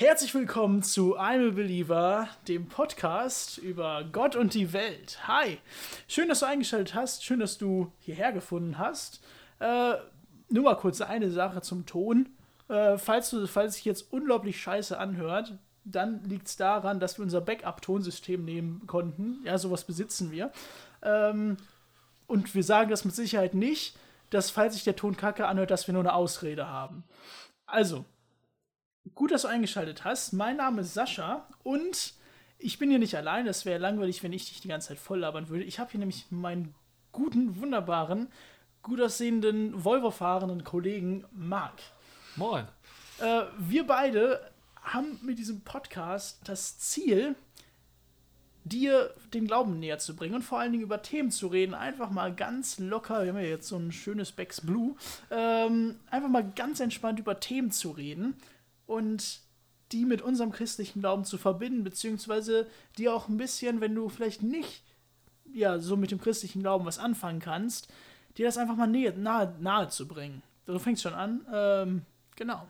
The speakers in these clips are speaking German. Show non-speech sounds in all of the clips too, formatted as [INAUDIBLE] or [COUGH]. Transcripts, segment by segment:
Herzlich willkommen zu I'm a Believer, dem Podcast über Gott und die Welt. Hi, schön, dass du eingeschaltet hast, schön, dass du hierher gefunden hast. Äh, nur mal kurz eine Sache zum Ton. Äh, falls, du, falls sich jetzt unglaublich scheiße anhört, dann liegt es daran, dass wir unser Backup-Tonsystem nehmen konnten. Ja, sowas besitzen wir. Ähm, und wir sagen das mit Sicherheit nicht, dass falls sich der Ton kacke anhört, dass wir nur eine Ausrede haben. Also, Gut, dass du eingeschaltet hast. Mein Name ist Sascha und ich bin hier nicht allein. Das wäre langweilig, wenn ich dich die ganze Zeit voll labern würde. Ich habe hier nämlich meinen guten, wunderbaren, gut aussehenden, Volvo-fahrenden Kollegen Marc. Moin. Äh, wir beide haben mit diesem Podcast das Ziel, dir den Glauben näher zu bringen und vor allen Dingen über Themen zu reden. Einfach mal ganz locker, wir haben ja jetzt so ein schönes Becks Blue, ähm, einfach mal ganz entspannt über Themen zu reden und die mit unserem christlichen Glauben zu verbinden, beziehungsweise die auch ein bisschen, wenn du vielleicht nicht ja, so mit dem christlichen Glauben was anfangen kannst, dir das einfach mal nahe, nahe, nahe zu bringen. Du fängst schon an. Ähm, genau.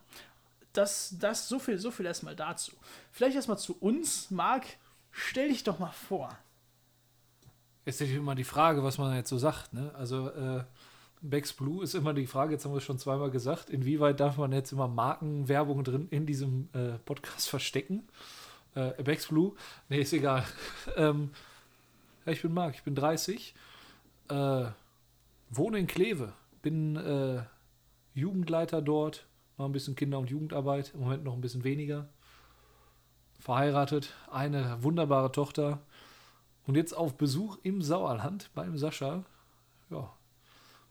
Das, das, so viel, so viel erstmal dazu. Vielleicht erstmal zu uns. Marc, stell dich doch mal vor. Jetzt ist immer die Frage, was man jetzt so sagt. Ne? Also, äh, Becks Blue ist immer die Frage, jetzt haben wir es schon zweimal gesagt, inwieweit darf man jetzt immer Markenwerbung drin in diesem äh, Podcast [LAUGHS] verstecken? Äh, Becks Blue, nee, ist egal. [LAUGHS] ähm, ich bin Marc, ich bin 30, äh, wohne in Kleve, bin äh, Jugendleiter dort, mache ein bisschen Kinder- und Jugendarbeit, im Moment noch ein bisschen weniger. Verheiratet, eine wunderbare Tochter und jetzt auf Besuch im Sauerland beim Sascha.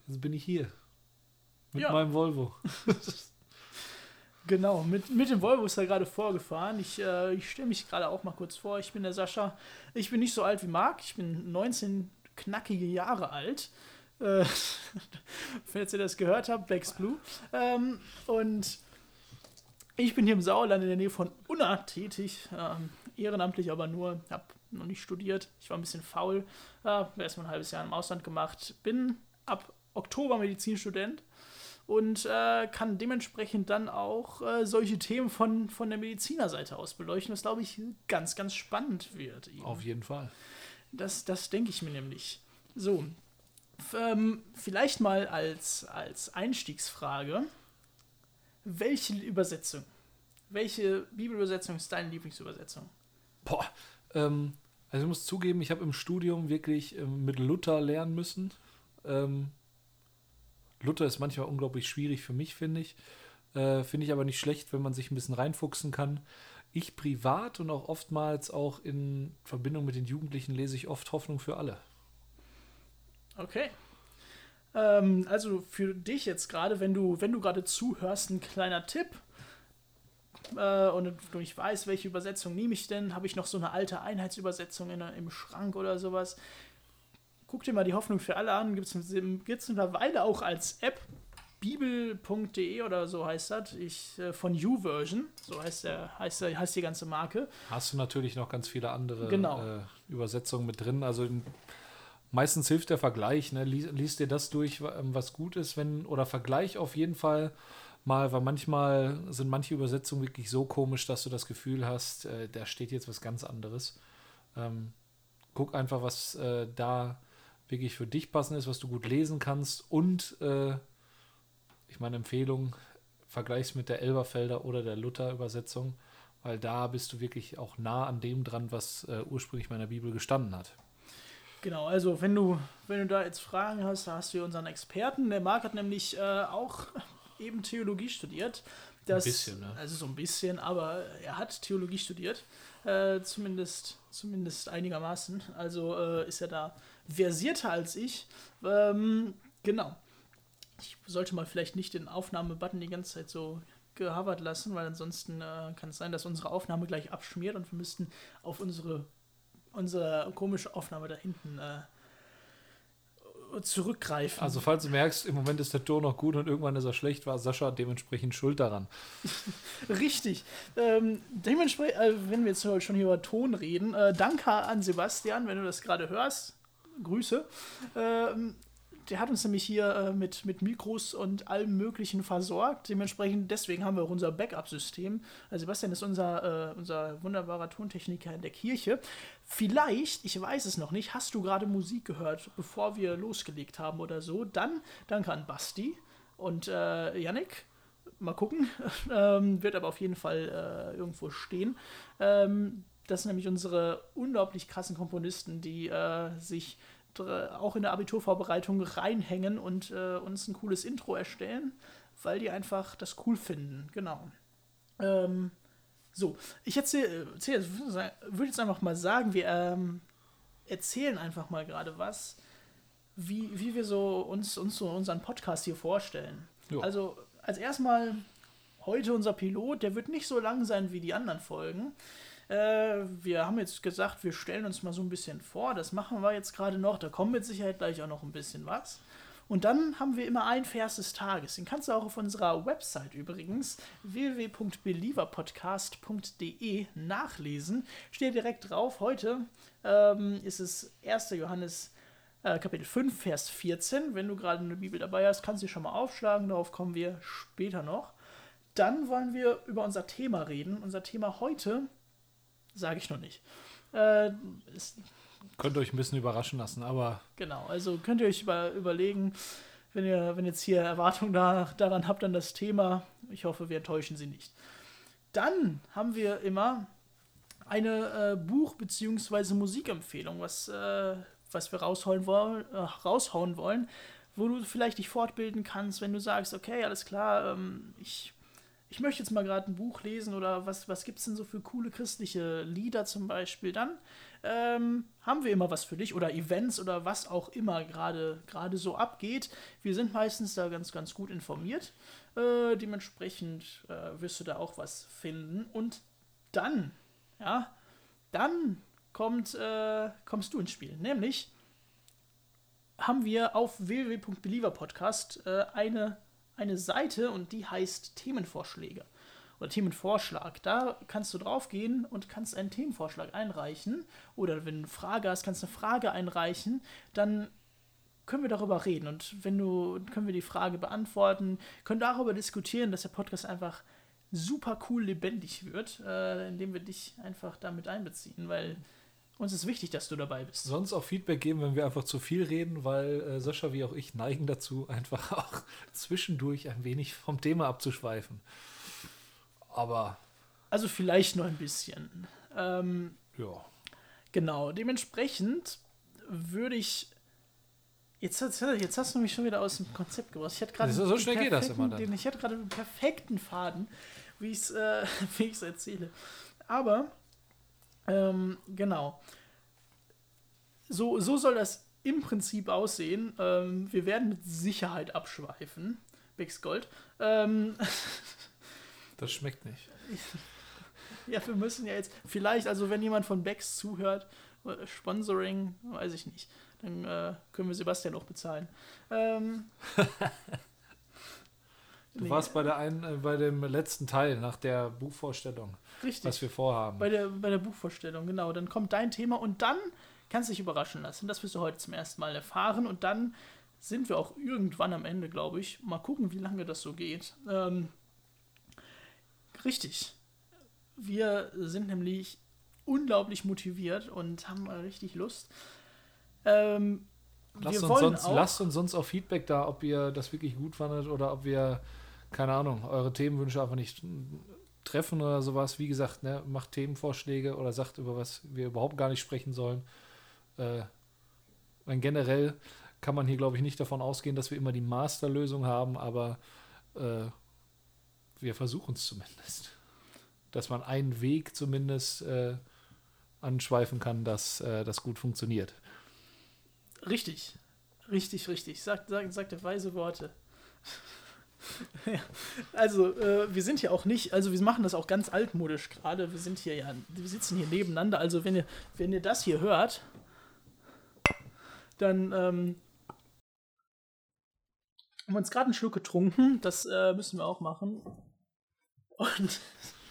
Jetzt bin ich hier. Mit ja. meinem Volvo. [LAUGHS] genau, mit, mit dem Volvo ist er gerade vorgefahren. Ich, äh, ich stelle mich gerade auch mal kurz vor. Ich bin der Sascha. Ich bin nicht so alt wie Marc. Ich bin 19 knackige Jahre alt. Äh, [LAUGHS] falls ihr das gehört habt, Becks Blue. Ähm, und ich bin hier im Sauerland in der Nähe von Unna tätig. Ähm, ehrenamtlich aber nur. Habe noch nicht studiert. Ich war ein bisschen faul. Äh, erstmal ein halbes Jahr im Ausland gemacht. Bin ab Oktober Medizinstudent und äh, kann dementsprechend dann auch äh, solche Themen von, von der Medizinerseite aus beleuchten, was glaube ich ganz, ganz spannend wird. Eben. Auf jeden Fall. Das, das denke ich mir nämlich. So, ähm, vielleicht mal als, als Einstiegsfrage: Welche Übersetzung, welche Bibelübersetzung ist deine Lieblingsübersetzung? Boah, ähm, also ich muss zugeben, ich habe im Studium wirklich ähm, mit Luther lernen müssen. Ähm, Luther ist manchmal unglaublich schwierig für mich, finde ich. Äh, finde ich aber nicht schlecht, wenn man sich ein bisschen reinfuchsen kann. Ich privat und auch oftmals auch in Verbindung mit den Jugendlichen lese ich oft Hoffnung für alle. Okay. Ähm, also für dich jetzt gerade, wenn du, wenn du gerade zuhörst, ein kleiner Tipp. Äh, und nicht weißt, welche Übersetzung nehme ich denn, habe ich noch so eine alte Einheitsübersetzung in, im Schrank oder sowas guck dir mal die Hoffnung für alle an. Gibt es mittlerweile auch als App. Bibel.de oder so heißt das. Ich, äh, von YouVersion, so heißt, der, heißt, der, heißt die ganze Marke. Hast du natürlich noch ganz viele andere genau. äh, Übersetzungen mit drin. Also in, meistens hilft der Vergleich. Ne? Lies, lies, dir das durch, ähm, was gut ist, wenn, oder Vergleich auf jeden Fall mal, weil manchmal sind manche Übersetzungen wirklich so komisch, dass du das Gefühl hast, äh, da steht jetzt was ganz anderes. Ähm, guck einfach, was äh, da wirklich für dich passend ist, was du gut lesen kannst und äh, ich meine Empfehlung, vergleichs mit der Elberfelder oder der Luther-Übersetzung, weil da bist du wirklich auch nah an dem dran, was äh, ursprünglich meiner Bibel gestanden hat. Genau, also wenn du, wenn du da jetzt Fragen hast, da hast du unseren Experten. Der Marc hat nämlich äh, auch eben Theologie studiert. Das, ein bisschen, ne? Also so ein bisschen, aber er hat Theologie studiert. Äh, zumindest, zumindest einigermaßen. Also äh, ist er da versierter als ich. Ähm, genau. Ich sollte mal vielleicht nicht den Aufnahmebutton die ganze Zeit so gehavert lassen, weil ansonsten äh, kann es sein, dass unsere Aufnahme gleich abschmiert und wir müssten auf unsere, unsere komische Aufnahme da hinten äh, zurückgreifen. Also falls du merkst, im Moment ist der Ton noch gut und irgendwann ist er schlecht, war Sascha dementsprechend schuld daran. [LAUGHS] Richtig. Ähm, dementsprechend, äh, wenn wir jetzt schon hier über Ton reden, äh, danke an Sebastian, wenn du das gerade hörst. Grüße. Ähm, der hat uns nämlich hier äh, mit, mit Mikros und allem Möglichen versorgt. Dementsprechend, deswegen haben wir auch unser Backup-System. Also Sebastian ist unser, äh, unser wunderbarer Tontechniker in der Kirche. Vielleicht, ich weiß es noch nicht, hast du gerade Musik gehört, bevor wir losgelegt haben oder so. Dann danke an Basti und äh, Yannick. Mal gucken. [LAUGHS] ähm, wird aber auf jeden Fall äh, irgendwo stehen. Ähm, das sind nämlich unsere unglaublich krassen Komponisten, die äh, sich auch in der Abiturvorbereitung reinhängen und äh, uns ein cooles Intro erstellen, weil die einfach das cool finden. Genau. Ähm, so, ich erzähle, erzähl, würde jetzt einfach mal sagen, wir ähm, erzählen einfach mal gerade was, wie, wie wir so uns, uns so unseren Podcast hier vorstellen. Jo. Also, als erstmal heute unser Pilot, der wird nicht so lang sein wie die anderen Folgen. Äh, wir haben jetzt gesagt, wir stellen uns mal so ein bisschen vor. Das machen wir jetzt gerade noch. Da kommt mit Sicherheit gleich auch noch ein bisschen was. Und dann haben wir immer ein Vers des Tages. Den kannst du auch auf unserer Website übrigens www.believerpodcast.de nachlesen. Steht direkt drauf. Heute ähm, ist es 1. Johannes äh, Kapitel 5, Vers 14. Wenn du gerade eine Bibel dabei hast, kannst du sie schon mal aufschlagen. Darauf kommen wir später noch. Dann wollen wir über unser Thema reden. Unser Thema heute sage ich noch nicht. Äh, könnt ihr euch ein bisschen überraschen lassen, aber. Genau, also könnt ihr euch über, überlegen, wenn ihr, wenn jetzt hier Erwartungen da, daran habt an das Thema, ich hoffe, wir enttäuschen sie nicht. Dann haben wir immer eine äh, Buch- bzw. Musikempfehlung, was, äh, was wir raushauen wollen, äh, raushauen wollen, wo du vielleicht dich fortbilden kannst, wenn du sagst, okay, alles klar, ähm, ich ich möchte jetzt mal gerade ein Buch lesen oder was, was gibt es denn so für coole christliche Lieder zum Beispiel, dann ähm, haben wir immer was für dich oder Events oder was auch immer gerade so abgeht. Wir sind meistens da ganz, ganz gut informiert. Äh, dementsprechend äh, wirst du da auch was finden. Und dann, ja, dann kommt, äh, kommst du ins Spiel. Nämlich haben wir auf www.believerpodcast äh, eine eine Seite und die heißt Themenvorschläge oder Themenvorschlag. Da kannst du drauf gehen und kannst einen Themenvorschlag einreichen. Oder wenn du eine Frage hast, kannst du eine Frage einreichen. Dann können wir darüber reden. Und wenn du, können wir die Frage beantworten, können darüber diskutieren, dass der Podcast einfach super cool lebendig wird, äh, indem wir dich einfach damit einbeziehen, weil uns ist wichtig, dass du dabei bist. Sonst auch Feedback geben, wenn wir einfach zu viel reden, weil äh, Sascha wie auch ich neigen dazu, [LAUGHS] einfach auch zwischendurch ein wenig vom Thema abzuschweifen. Aber. Also vielleicht noch ein bisschen. Ähm, ja. Genau, dementsprechend würde ich. Jetzt, jetzt hast du mich schon wieder aus dem Konzept gebracht. Ich hatte gerade so schnell geht das immer dann. ich hatte gerade einen perfekten Faden, wie ich es äh, [LAUGHS] erzähle. Aber ähm, genau. So, so soll das im Prinzip aussehen. Ähm, wir werden mit Sicherheit abschweifen. Bix Gold. Ähm, [LAUGHS] das schmeckt nicht. ja, wir müssen ja jetzt, vielleicht, also wenn jemand von Bex zuhört, äh, Sponsoring, weiß ich nicht, dann äh, können wir Sebastian auch bezahlen. Ähm, [LAUGHS] du nee. warst bei, der einen, äh, bei dem letzten Teil nach der Buchvorstellung. Richtig. Was wir vorhaben. Bei der, bei der Buchvorstellung, genau. Dann kommt dein Thema und dann kannst du dich überraschen lassen. Das wirst du heute zum ersten Mal erfahren und dann sind wir auch irgendwann am Ende, glaube ich. Mal gucken, wie lange das so geht. Ähm, richtig. Wir sind nämlich unglaublich motiviert und haben richtig Lust. Ähm, lasst, uns sonst, auch, lasst uns sonst auch Feedback da, ob ihr das wirklich gut fandet oder ob wir, keine Ahnung, eure Themenwünsche einfach nicht treffen oder sowas. Wie gesagt, ne, macht Themenvorschläge oder sagt, über was wir überhaupt gar nicht sprechen sollen. Äh, generell kann man hier, glaube ich, nicht davon ausgehen, dass wir immer die Masterlösung haben, aber äh, wir versuchen es zumindest. Dass man einen Weg zumindest äh, anschweifen kann, dass äh, das gut funktioniert. Richtig, richtig, richtig. Sagt, sagt, sagt weise Worte. [LAUGHS] ja, also, äh, wir sind ja auch nicht, also wir machen das auch ganz altmodisch gerade. Wir sind hier ja, wir sitzen hier nebeneinander. Also, wenn ihr, wenn ihr das hier hört, dann ähm, haben wir uns gerade einen Schluck getrunken. Das äh, müssen wir auch machen. Und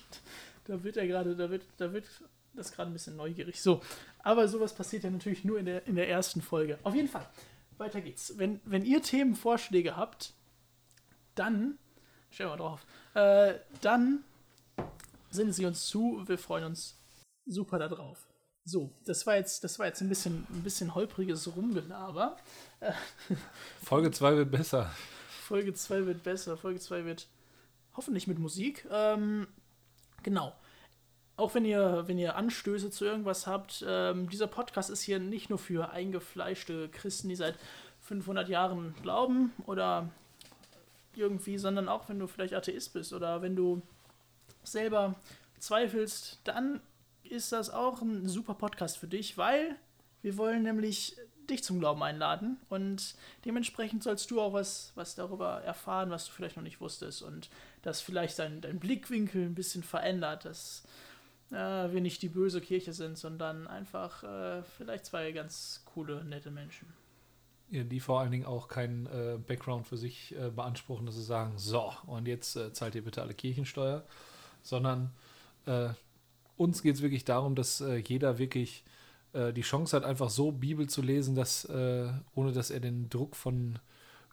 [LAUGHS] da wird er gerade, da wird, da wird das gerade ein bisschen neugierig. So, aber sowas passiert ja natürlich nur in der, in der ersten Folge. Auf jeden Fall. weiter geht's. Wenn, wenn ihr Themenvorschläge habt, dann, stell mal drauf, äh, dann sendet sie uns zu. Wir freuen uns super darauf. So, das war jetzt, das war jetzt ein bisschen, ein bisschen holpriges Rumgelaber. [LAUGHS] Folge 2 wird besser. Folge 2 wird besser. Folge 2 wird hoffentlich mit Musik. Ähm, genau. Auch wenn ihr, wenn ihr Anstöße zu irgendwas habt, ähm, dieser Podcast ist hier nicht nur für eingefleischte Christen, die seit 500 Jahren glauben oder irgendwie, sondern auch wenn du vielleicht Atheist bist oder wenn du selber zweifelst, dann ist das auch ein super Podcast für dich, weil wir wollen nämlich dich zum Glauben einladen und dementsprechend sollst du auch was, was darüber erfahren, was du vielleicht noch nicht wusstest und das vielleicht dein, dein Blickwinkel ein bisschen verändert, dass äh, wir nicht die böse Kirche sind, sondern einfach äh, vielleicht zwei ganz coole, nette Menschen. Die vor allen Dingen auch keinen äh, Background für sich äh, beanspruchen, dass sie sagen, so, und jetzt äh, zahlt ihr bitte alle Kirchensteuer, sondern äh, uns geht es wirklich darum, dass jeder wirklich die Chance hat, einfach so Bibel zu lesen, dass ohne dass er den Druck von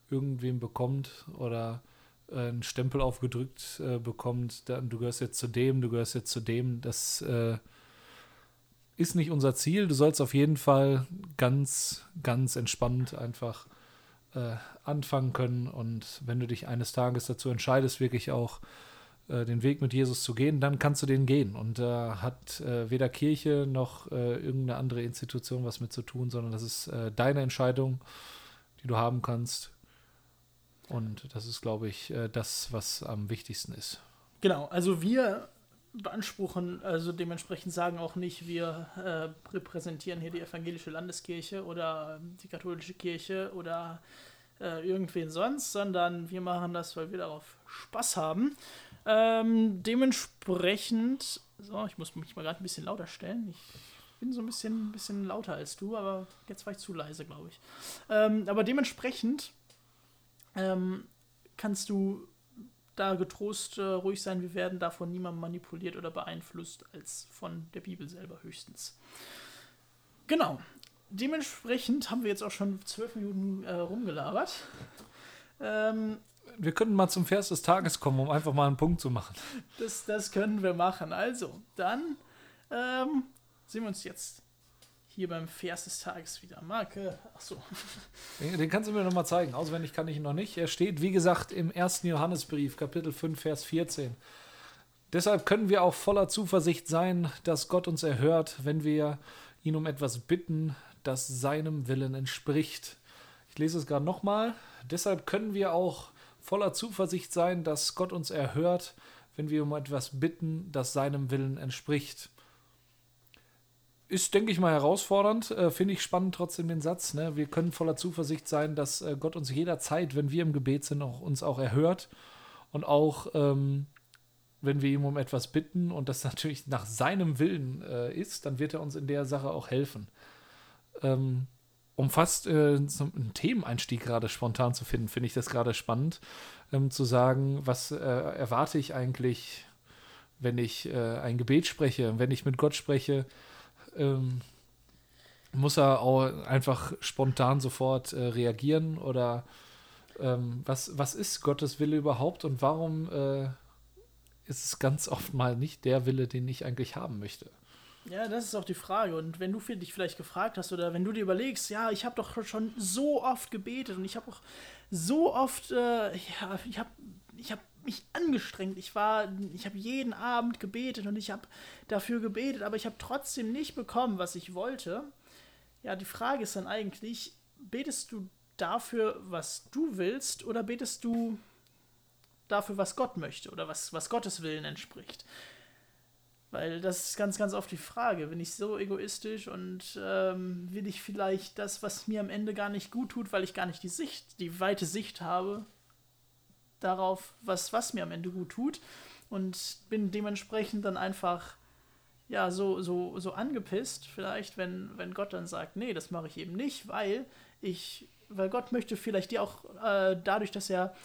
irgendwem bekommt oder einen Stempel aufgedrückt äh, bekommt, dann, du gehörst jetzt zu dem, du gehörst jetzt zu dem, das äh, ist nicht unser Ziel. Du sollst auf jeden Fall ganz, ganz entspannt einfach äh, anfangen können und wenn du dich eines Tages dazu entscheidest, wirklich auch äh, den Weg mit Jesus zu gehen, dann kannst du den gehen. Und da hat äh, weder Kirche noch äh, irgendeine andere Institution was mit zu tun, sondern das ist deine Entscheidung, die du haben kannst und das ist, glaube ich, äh, das, was am wichtigsten ist. Genau, also wir beanspruchen, also dementsprechend sagen auch nicht, wir äh, repräsentieren hier die evangelische Landeskirche oder die katholische Kirche oder äh, irgendwen sonst, sondern wir machen das, weil wir darauf Spaß haben. Ähm, dementsprechend, so, ich muss mich mal gerade ein bisschen lauter stellen. Ich bin so ein bisschen, ein bisschen lauter als du, aber jetzt war ich zu leise, glaube ich. Ähm, aber dementsprechend ähm, kannst du da getrost äh, ruhig sein. Wir werden davon niemand manipuliert oder beeinflusst, als von der Bibel selber höchstens. Genau. Dementsprechend haben wir jetzt auch schon zwölf Minuten äh, rumgelabert. Ähm, wir könnten mal zum Vers des Tages kommen, um einfach mal einen Punkt zu machen. Das, das können wir machen. Also, dann ähm, sehen wir uns jetzt hier beim Vers des Tages wieder. Marke, achso. Den, [LAUGHS] den kannst du mir nochmal zeigen. Auswendig kann ich ihn noch nicht. Er steht, wie gesagt, im ersten Johannesbrief, Kapitel 5, Vers 14. Deshalb können wir auch voller Zuversicht sein, dass Gott uns erhört, wenn wir ihn um etwas bitten, das seinem Willen entspricht. Ich lese es gerade nochmal. Deshalb können wir auch voller Zuversicht sein, dass Gott uns erhört, wenn wir um etwas bitten, das seinem Willen entspricht ist, denke ich mal, herausfordernd. Äh, Finde ich spannend trotzdem den Satz. Ne? Wir können voller Zuversicht sein, dass äh, Gott uns jederzeit, wenn wir im Gebet sind, auch, uns auch erhört. Und auch, ähm, wenn wir ihm um etwas bitten und das [LAUGHS] natürlich nach seinem Willen äh, ist, dann wird er uns in der Sache auch helfen. Ähm, um fast äh, so einen Themeneinstieg gerade spontan zu finden, finde ich das gerade spannend, ähm, zu sagen, was äh, erwarte ich eigentlich, wenn ich äh, ein Gebet spreche, wenn ich mit Gott spreche, ähm, muss er auch einfach spontan sofort äh, reagieren oder ähm, was, was ist Gottes Wille überhaupt und warum äh, ist es ganz oft mal nicht der Wille, den ich eigentlich haben möchte? Ja, das ist auch die Frage. Und wenn du dich vielleicht gefragt hast oder wenn du dir überlegst, ja, ich habe doch schon so oft gebetet und ich habe auch so oft, äh, ja, ich habe ich hab mich angestrengt. Ich war, ich habe jeden Abend gebetet und ich habe dafür gebetet, aber ich habe trotzdem nicht bekommen, was ich wollte. Ja, die Frage ist dann eigentlich, betest du dafür, was du willst, oder betest du dafür, was Gott möchte oder was, was Gottes Willen entspricht? Weil das ist ganz, ganz oft die Frage. Bin ich so egoistisch und ähm, will ich vielleicht das, was mir am Ende gar nicht gut tut, weil ich gar nicht die Sicht, die weite Sicht habe, darauf, was, was mir am Ende gut tut. Und bin dementsprechend dann einfach ja so, so, so angepisst, vielleicht, wenn, wenn Gott dann sagt, nee, das mache ich eben nicht, weil ich, weil Gott möchte vielleicht dir auch äh, dadurch, dass er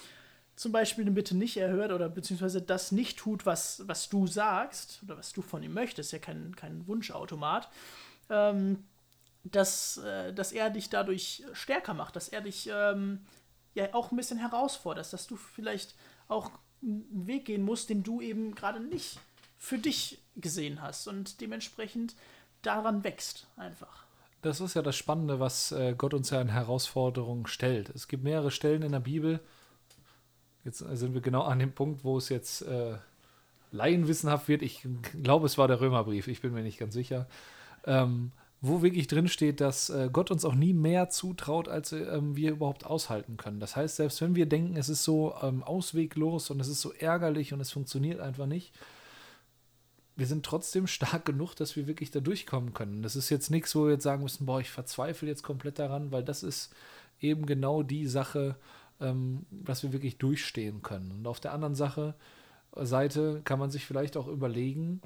zum Beispiel eine Bitte nicht erhört oder beziehungsweise das nicht tut, was, was du sagst oder was du von ihm möchtest, ja kein, kein Wunschautomat, ähm, dass, äh, dass er dich dadurch stärker macht, dass er dich ähm, ja auch ein bisschen herausfordert, dass du vielleicht auch einen Weg gehen musst, den du eben gerade nicht für dich gesehen hast und dementsprechend daran wächst einfach. Das ist ja das Spannende, was äh, Gott uns ja in Herausforderungen stellt. Es gibt mehrere Stellen in der Bibel. Jetzt sind wir genau an dem Punkt, wo es jetzt äh, laienwissenhaft wird. Ich glaube, es war der Römerbrief, ich bin mir nicht ganz sicher. Ähm, wo wirklich drin steht, dass äh, Gott uns auch nie mehr zutraut, als ähm, wir überhaupt aushalten können. Das heißt, selbst wenn wir denken, es ist so ähm, ausweglos und es ist so ärgerlich und es funktioniert einfach nicht, wir sind trotzdem [LAUGHS] stark genug, dass wir wirklich da durchkommen können. Das ist jetzt nichts, wo wir jetzt sagen müssen, boah, ich verzweifle jetzt komplett daran, weil das ist eben genau die Sache, ähm, was wir wirklich durchstehen können. Und auf der anderen Sache, Seite kann man sich vielleicht auch überlegen,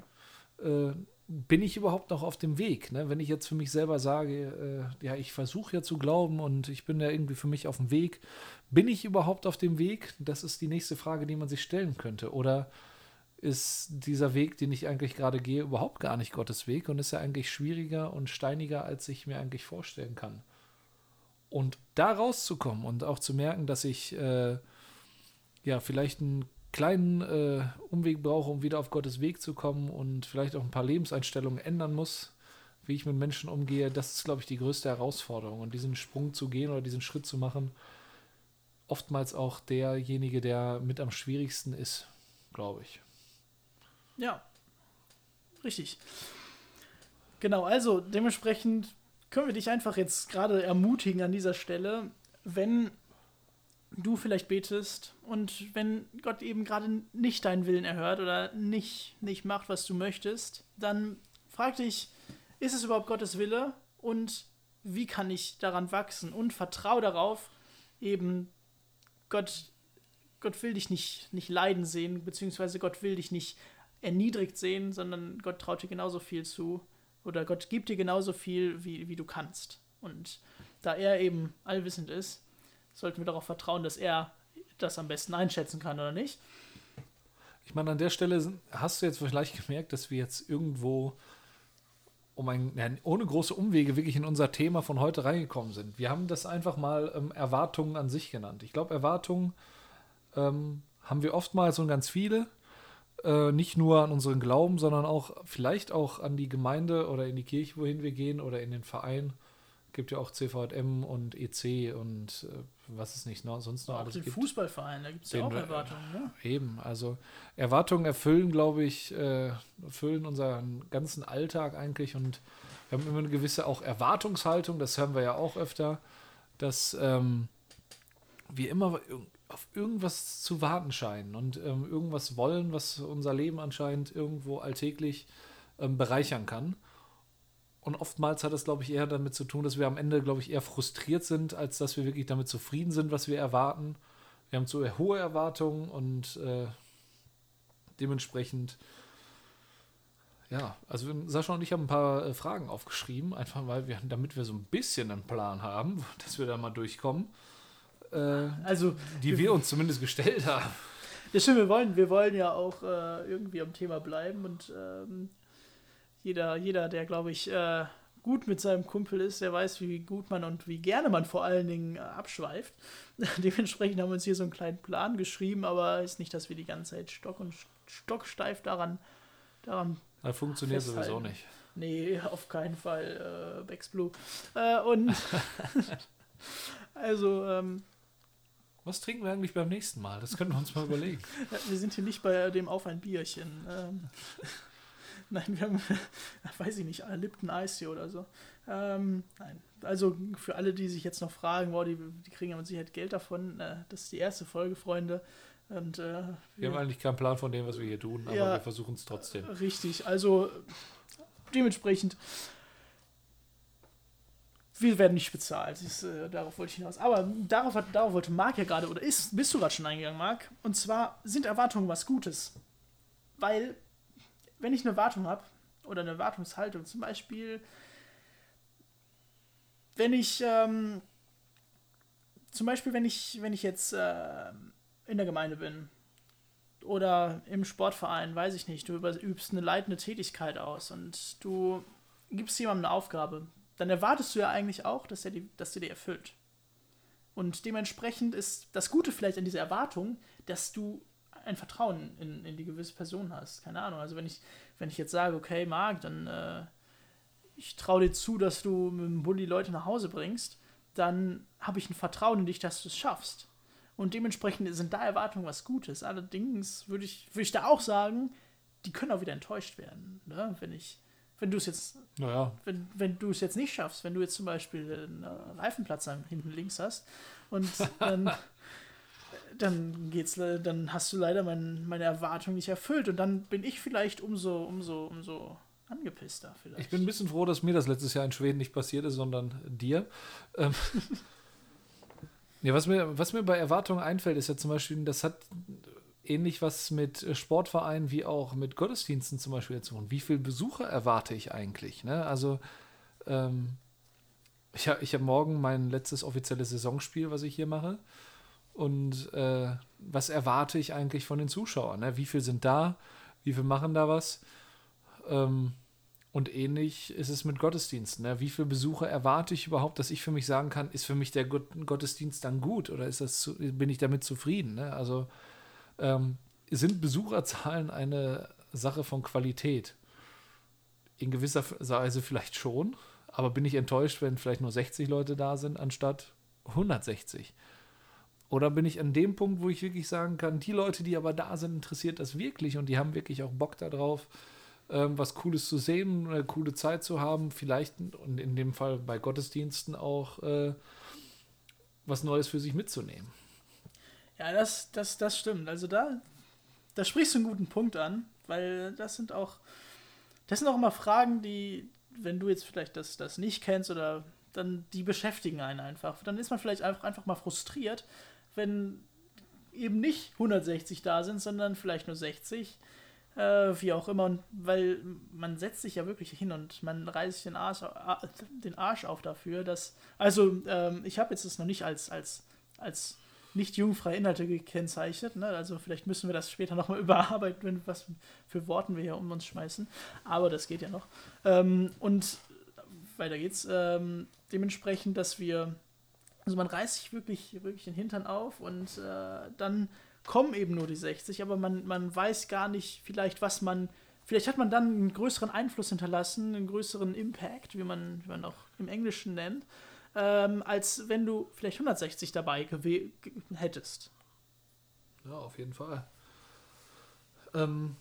äh, bin ich überhaupt noch auf dem Weg? Ne? Wenn ich jetzt für mich selber sage, äh, ja, ich versuche ja zu glauben und ich bin ja irgendwie für mich auf dem Weg, bin ich überhaupt auf dem Weg? Das ist die nächste Frage, die man sich stellen könnte. Oder ist dieser Weg, den ich eigentlich gerade gehe, überhaupt gar nicht Gottes Weg und ist ja eigentlich schwieriger und steiniger, als ich mir eigentlich vorstellen kann. Und da rauszukommen und auch zu merken, dass ich äh, ja vielleicht einen kleinen äh, Umweg brauche, um wieder auf Gottes Weg zu kommen und vielleicht auch ein paar Lebenseinstellungen ändern muss, wie ich mit Menschen umgehe, das ist, glaube ich, die größte Herausforderung. Und diesen Sprung zu gehen oder diesen Schritt zu machen, oftmals auch derjenige, der mit am schwierigsten ist, glaube ich. Ja, richtig. Genau, also dementsprechend können wir dich einfach jetzt gerade ermutigen an dieser Stelle, wenn du vielleicht betest und wenn Gott eben gerade nicht deinen Willen erhört oder nicht, nicht macht, was du möchtest, dann frag dich, ist es überhaupt Gottes Wille und wie kann ich daran wachsen und vertraue darauf, eben Gott, Gott will dich nicht, nicht leiden sehen, beziehungsweise Gott will dich nicht erniedrigt sehen, sondern Gott traut dir genauso viel zu oder Gott gibt dir genauso viel, wie, wie du kannst. Und da er eben allwissend ist, sollten wir darauf vertrauen, dass er das am besten einschätzen kann oder nicht. Ich meine, an der Stelle hast du jetzt vielleicht gemerkt, dass wir jetzt irgendwo um ein, ohne große Umwege wirklich in unser Thema von heute reingekommen sind. Wir haben das einfach mal ähm, Erwartungen an sich genannt. Ich glaube, Erwartungen ähm, haben wir oftmals und ganz viele äh, nicht nur an unseren Glauben, sondern auch vielleicht auch an die Gemeinde oder in die Kirche, wohin wir gehen oder in den Verein. Gibt ja auch CVM und EC und äh, was es nicht noch, sonst noch auch alles den gibt. Fußballverein, da gibt es ja auch äh, Erwartungen. Ne? Eben, also Erwartungen erfüllen, glaube ich, äh, erfüllen unseren ganzen Alltag eigentlich und wir haben immer eine gewisse auch Erwartungshaltung, das hören wir ja auch öfter, dass ähm, wir immer auf irgendwas zu warten scheinen und ähm, irgendwas wollen, was unser Leben anscheinend irgendwo alltäglich ähm, bereichern kann. Und oftmals hat das, glaube ich, eher damit zu tun, dass wir am Ende, glaube ich, eher frustriert sind, als dass wir wirklich damit zufrieden sind, was wir erwarten. Wir haben zu hohe Erwartungen und äh, dementsprechend, ja, also Sascha und ich haben ein paar äh, Fragen aufgeschrieben, einfach weil wir, damit wir so ein bisschen einen Plan haben, [LAUGHS] dass wir da mal durchkommen, äh, Also, die wir uns zumindest gestellt haben. ja stimmt, wir wollen, wir wollen ja auch äh, irgendwie am Thema bleiben und ähm, jeder, jeder, der, glaube ich, äh, gut mit seinem Kumpel ist, der weiß, wie gut man und wie gerne man vor allen Dingen äh, abschweift. [LAUGHS] Dementsprechend haben wir uns hier so einen kleinen Plan geschrieben, aber ist nicht, dass wir die ganze Zeit stock und stocksteif daran, daran Das funktioniert Festhalten. sowieso nicht. Nee, [LAUGHS] auf keinen Fall äh, Becks Blue. Äh, und [LAUGHS] also, ähm, Was trinken wir eigentlich beim nächsten Mal? Das können wir uns mal überlegen. wir sind hier nicht bei dem Auf ein Bierchen. Ähm, [LAUGHS] nein, wir haben, [LAUGHS] weiß ich nicht, Lipton hier oder so. Ähm, nein, also für alle, die sich jetzt noch fragen, wow, die, die kriegen ja mit Sicherheit Geld davon. Äh, das ist die erste Folge, Freunde. Und äh, Wir haben eigentlich keinen Plan von dem, was wir hier tun, aber Ja. wir versuchen es trotzdem. Richtig, also dementsprechend. Wir werden nicht bezahlt, das, äh, darauf wollte ich hinaus. Aber darauf, hat, darauf wollte Marc ja gerade, oder ist, bist du gerade schon eingegangen, Marc? Und zwar sind Erwartungen was Gutes. Weil, wenn ich eine Erwartung habe, oder eine Erwartungshaltung, zum Beispiel, wenn ich, ähm, zum Beispiel, wenn ich, wenn ich jetzt äh, in der Gemeinde bin oder im Sportverein, weiß ich nicht, du übst eine leitende Tätigkeit aus und du gibst jemandem eine Aufgabe, dann erwartest du ja eigentlich auch, dass er die, dass du die erfüllt. Und dementsprechend ist das Gute vielleicht an dieser Erwartung, dass du ein Vertrauen in, in die gewisse Person hast. Keine Ahnung. Also wenn ich, wenn ich jetzt sage, okay, Marc, dann äh, ich traue dir zu, dass du mit dem Bulli Leute nach Hause bringst, dann habe ich ein Vertrauen in dich, dass du es schaffst. Und dementsprechend sind da Erwartungen was Gutes. Allerdings würde ich, würd ich da auch sagen, die können auch wieder enttäuscht werden. Ne? Wenn ich, wenn du es jetzt, naja. wenn, wenn du es jetzt nicht schaffst, wenn du jetzt zum Beispiel einen Reifenplatz hinten links hast und dann, [LAUGHS] dann geht's, dann hast du leider mein, meine Erwartung nicht erfüllt und dann bin ich vielleicht umso, umso, umso angepisster vielleicht. Ich bin ein bisschen froh, dass mir das letztes Jahr in Schweden nicht passiert ist, sondern dir. Ähm, [LAUGHS] ja, was mir, was mir bei Erwartungen einfällt, ist ja zum Beispiel, das hat ähnlich was mit Sportvereinen wie auch mit Gottesdiensten zum Beispiel zu tun. Wie viele Besucher erwarte ich eigentlich? Ne? Also, ähm, ich habe ich hab morgen mein letztes offizielles Saisonspiel, was ich hier mache. Und äh, was erwarte ich eigentlich von den Zuschauern? Ne? Wie viele sind da? Wie viele machen da was? Ähm, und ähnlich ist es mit Gottesdiensten. Ne? Wie viele Besucher erwarte ich überhaupt, dass ich für mich sagen kann, ist für mich der Gottesdienst dann gut oder ist das zu, bin ich damit zufrieden? Ne? Also ähm, sind Besucherzahlen eine Sache von Qualität? In gewisser Weise vielleicht schon, aber bin ich enttäuscht, wenn vielleicht nur 60 Leute da sind, anstatt 160? Oder bin ich an dem Punkt, wo ich wirklich sagen kann, die Leute, die aber da sind, interessiert das wirklich und die haben wirklich auch Bock darauf, ähm, was Cooles zu sehen, eine coole Zeit zu haben, vielleicht und in dem Fall bei Gottesdiensten auch äh, was Neues für sich mitzunehmen. Ja, das, das, das stimmt. Also da, da sprichst du einen guten Punkt an, weil das sind auch, das sind auch immer Fragen, die, wenn du jetzt vielleicht das, das nicht kennst oder dann die beschäftigen einen einfach. Dann ist man vielleicht einfach, einfach mal frustriert, wenn eben nicht 160 da sind, sondern vielleicht nur 60 äh, wie auch immer, und weil man setzt sich ja wirklich hin und man reißt sich den Arsch, den Arsch auf dafür, dass, also ähm, ich habe jetzt das noch nicht als, als, als nicht jugendfreie Inhalte gekennzeichnet, ne? also vielleicht müssen wir das später nochmal [LAUGHS] überarbeiten, wenn, was für Worten wir hier um uns schmeißen, aber das geht ja noch. Ähm, und weiter geht's, ähm, dementsprechend, dass wir, also man reißt sich wirklich, wirklich den Hintern auf und äh, dann kommen eben nur die 60, aber man, man weiß gar nicht vielleicht, was man. Vielleicht hat man dann einen größeren Einfluss hinterlassen, einen größeren Impact, wie man, wie man auch im Englischen nennt, ähm, als wenn du vielleicht 160 dabei hättest. Ja, auf jeden Fall. Ähm,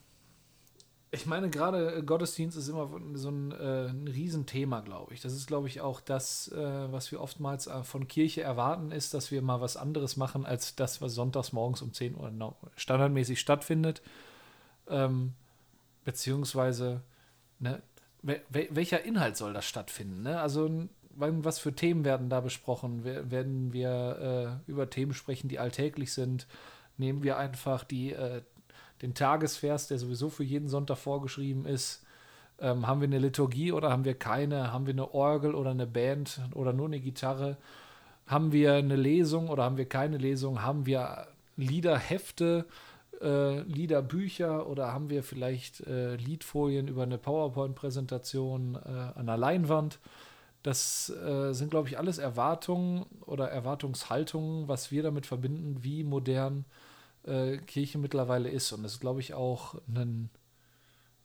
ich meine, gerade äh, Gottesdienst ist immer so ein, äh, ein Riesenthema, glaube ich. Das ist, glaube ich, auch das, äh, was wir oftmals äh, von Kirche erwarten, ist, dass wir mal was anderes machen, als das, was sonntags morgens um 10 Uhr standardmäßig stattfindet. Ähm, beziehungsweise, ne, welcher Inhalt soll das stattfinden? Ne? Also, was für Themen werden da besprochen? Werden wir äh, über Themen sprechen, die alltäglich sind? Nehmen wir einfach die äh, den Tagesvers, der sowieso für jeden Sonntag vorgeschrieben ist. Ähm, haben wir eine Liturgie oder haben wir keine? Haben wir eine Orgel oder eine Band oder nur eine Gitarre? Haben wir eine Lesung oder haben wir keine Lesung? Haben wir Liederhefte, äh, Liederbücher oder haben wir vielleicht äh, Liedfolien über eine PowerPoint-Präsentation äh, an der Leinwand? Das äh, sind, glaube ich, alles Erwartungen oder Erwartungshaltungen, was wir damit verbinden, wie modern äh, Kirche mittlerweile ist. Und das ist, glaube ich, auch ein,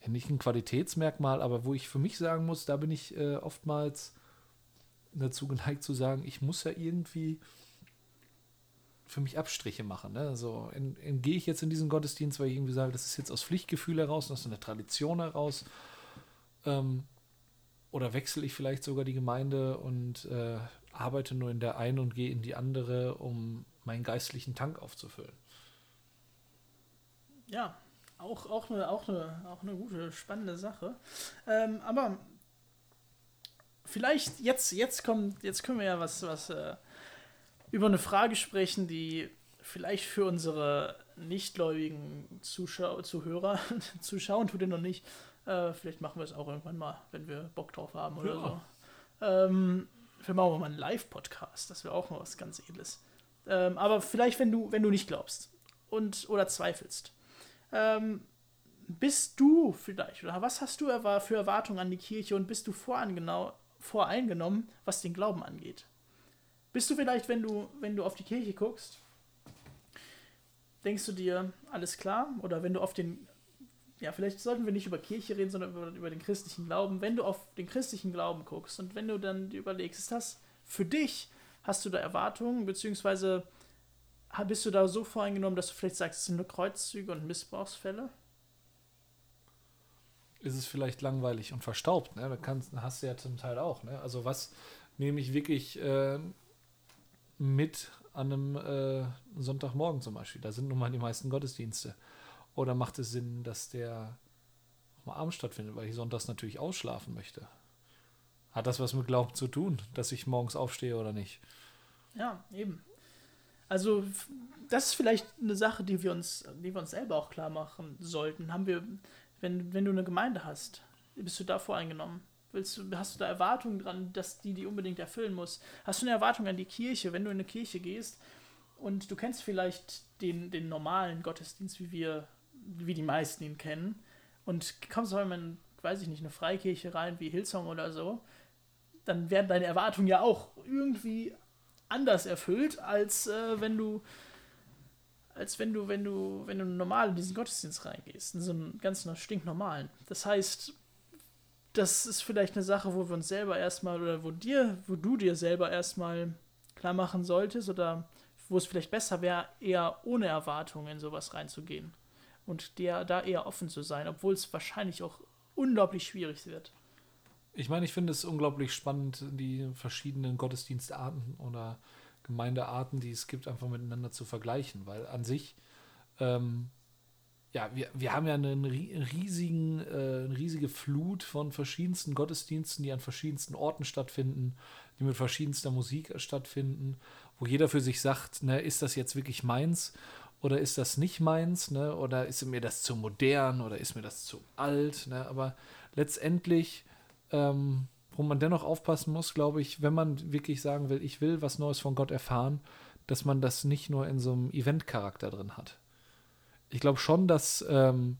nicht ein Qualitätsmerkmal, aber wo ich für mich sagen muss, da bin ich äh, oftmals dazu geneigt zu sagen, ich muss ja irgendwie für mich Abstriche machen. Ne? Also gehe ich jetzt in diesen Gottesdienst, weil ich irgendwie sage, das ist jetzt aus Pflichtgefühl heraus, aus einer Tradition heraus. Ähm, oder wechsle ich vielleicht sogar die Gemeinde und äh, arbeite nur in der einen und gehe in die andere, um meinen geistlichen Tank aufzufüllen ja, auch, auch, eine, auch, eine, auch eine gute, spannende Sache. Ähm, aber vielleicht jetzt, jetzt kommt, jetzt können wir ja was, was äh, über eine Frage sprechen, die vielleicht für unsere nichtgläubigen Zuschau Zuhörer, [LAUGHS] zuschauen tut ihr noch nicht, äh, vielleicht machen wir es auch irgendwann mal, wenn wir Bock drauf haben oder ja. so. Ähm, wir machen mal einen Live-Podcast, das wäre auch mal was ganz edles. Ähm, aber vielleicht, wenn du, wenn du nicht glaubst und oder zweifelst, ähm, bist du vielleicht, oder was hast du für Erwartungen an die Kirche und bist du voreingenommen, was den Glauben angeht. Bist du vielleicht, wenn du, wenn du auf die Kirche guckst, denkst du dir, alles klar? Oder wenn du auf den, ja, vielleicht sollten wir nicht über Kirche reden, sondern über, über den christlichen Glauben. Wenn du auf den christlichen Glauben guckst und wenn du dann überlegst, ist das für dich, hast du da Erwartungen, beziehungsweise bist du da so voreingenommen, dass du vielleicht sagst, es sind nur Kreuzzüge und Missbrauchsfälle? Ist es vielleicht langweilig und verstaubt, ne? Da kannst, hast du ja zum Teil auch, ne? Also was nehme ich wirklich äh, mit an einem äh, Sonntagmorgen zum Beispiel? Da sind nun mal die meisten Gottesdienste. Oder macht es Sinn, dass der auch mal abends stattfindet, weil ich sonntags natürlich ausschlafen möchte? Hat das was mit Glauben zu tun, dass ich morgens aufstehe oder nicht? Ja, eben. Also, das ist vielleicht eine Sache, die wir uns, die wir uns selber auch klar machen sollten. Haben wir, wenn, wenn du eine Gemeinde hast, bist du da voreingenommen? Willst du, hast du da Erwartungen dran, dass die die unbedingt erfüllen muss? Hast du eine Erwartung an die Kirche, wenn du in eine Kirche gehst und du kennst vielleicht den, den normalen Gottesdienst, wie wir, wie die meisten ihn kennen, und kommst einmal in, weiß ich nicht, eine Freikirche rein, wie Hillsong oder so, dann werden deine Erwartungen ja auch irgendwie anders erfüllt, als äh, wenn du als wenn du, wenn du, wenn du normal in diesen Gottesdienst reingehst, in so einen ganz stinknormalen. Das heißt, das ist vielleicht eine Sache, wo wir uns selber erstmal, oder wo dir, wo du dir selber erstmal klar machen solltest, oder wo es vielleicht besser wäre, eher ohne Erwartungen in sowas reinzugehen. Und dir da eher offen zu sein, obwohl es wahrscheinlich auch unglaublich schwierig wird. Ich meine, ich finde es unglaublich spannend, die verschiedenen Gottesdienstarten oder Gemeindearten, die es gibt, einfach miteinander zu vergleichen, weil an sich, ähm, ja, wir, wir haben ja einen riesigen, äh, eine riesige Flut von verschiedensten Gottesdiensten, die an verschiedensten Orten stattfinden, die mit verschiedenster Musik stattfinden, wo jeder für sich sagt, ne, ist das jetzt wirklich meins oder ist das nicht meins, ne, oder ist mir das zu modern oder ist mir das zu alt, ne, aber letztendlich ähm, wo man dennoch aufpassen muss, glaube ich, wenn man wirklich sagen will, ich will was Neues von Gott erfahren, dass man das nicht nur in so einem Event-Charakter drin hat. Ich glaube schon, dass ähm,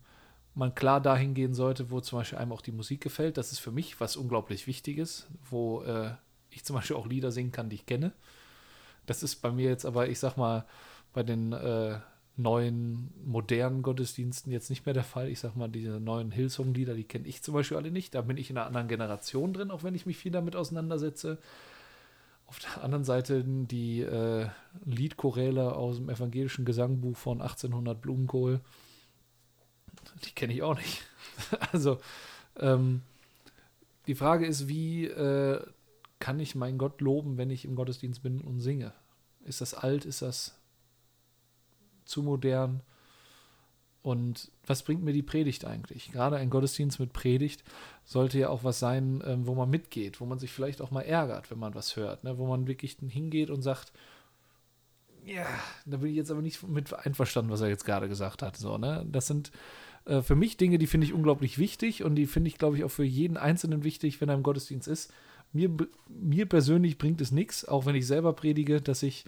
man klar dahin gehen sollte, wo zum Beispiel einem auch die Musik gefällt. Das ist für mich was unglaublich Wichtiges, wo äh, ich zum Beispiel auch Lieder singen kann, die ich kenne. Das ist bei mir jetzt aber, ich sag mal, bei den äh, neuen, modernen Gottesdiensten jetzt nicht mehr der Fall. Ich sag mal, diese neuen Hillsong-Lieder, die kenne ich zum Beispiel alle nicht. Da bin ich in einer anderen Generation drin, auch wenn ich mich viel damit auseinandersetze. Auf der anderen Seite die äh, Liedchoräle aus dem evangelischen Gesangbuch von 1800 Blumenkohl, die kenne ich auch nicht. [LAUGHS] also, ähm, die Frage ist, wie äh, kann ich meinen Gott loben, wenn ich im Gottesdienst bin und singe? Ist das alt? Ist das zu modern. Und was bringt mir die Predigt eigentlich? Gerade ein Gottesdienst mit Predigt sollte ja auch was sein, ähm, wo man mitgeht, wo man sich vielleicht auch mal ärgert, wenn man was hört, ne? wo man wirklich hingeht und sagt, ja, da bin ich jetzt aber nicht mit einverstanden, was er jetzt gerade gesagt hat. So, ne? Das sind äh, für mich Dinge, die finde ich unglaublich wichtig und die finde ich, glaube ich, auch für jeden Einzelnen wichtig, wenn er im Gottesdienst ist. Mir, mir persönlich bringt es nichts, auch wenn ich selber predige, dass ich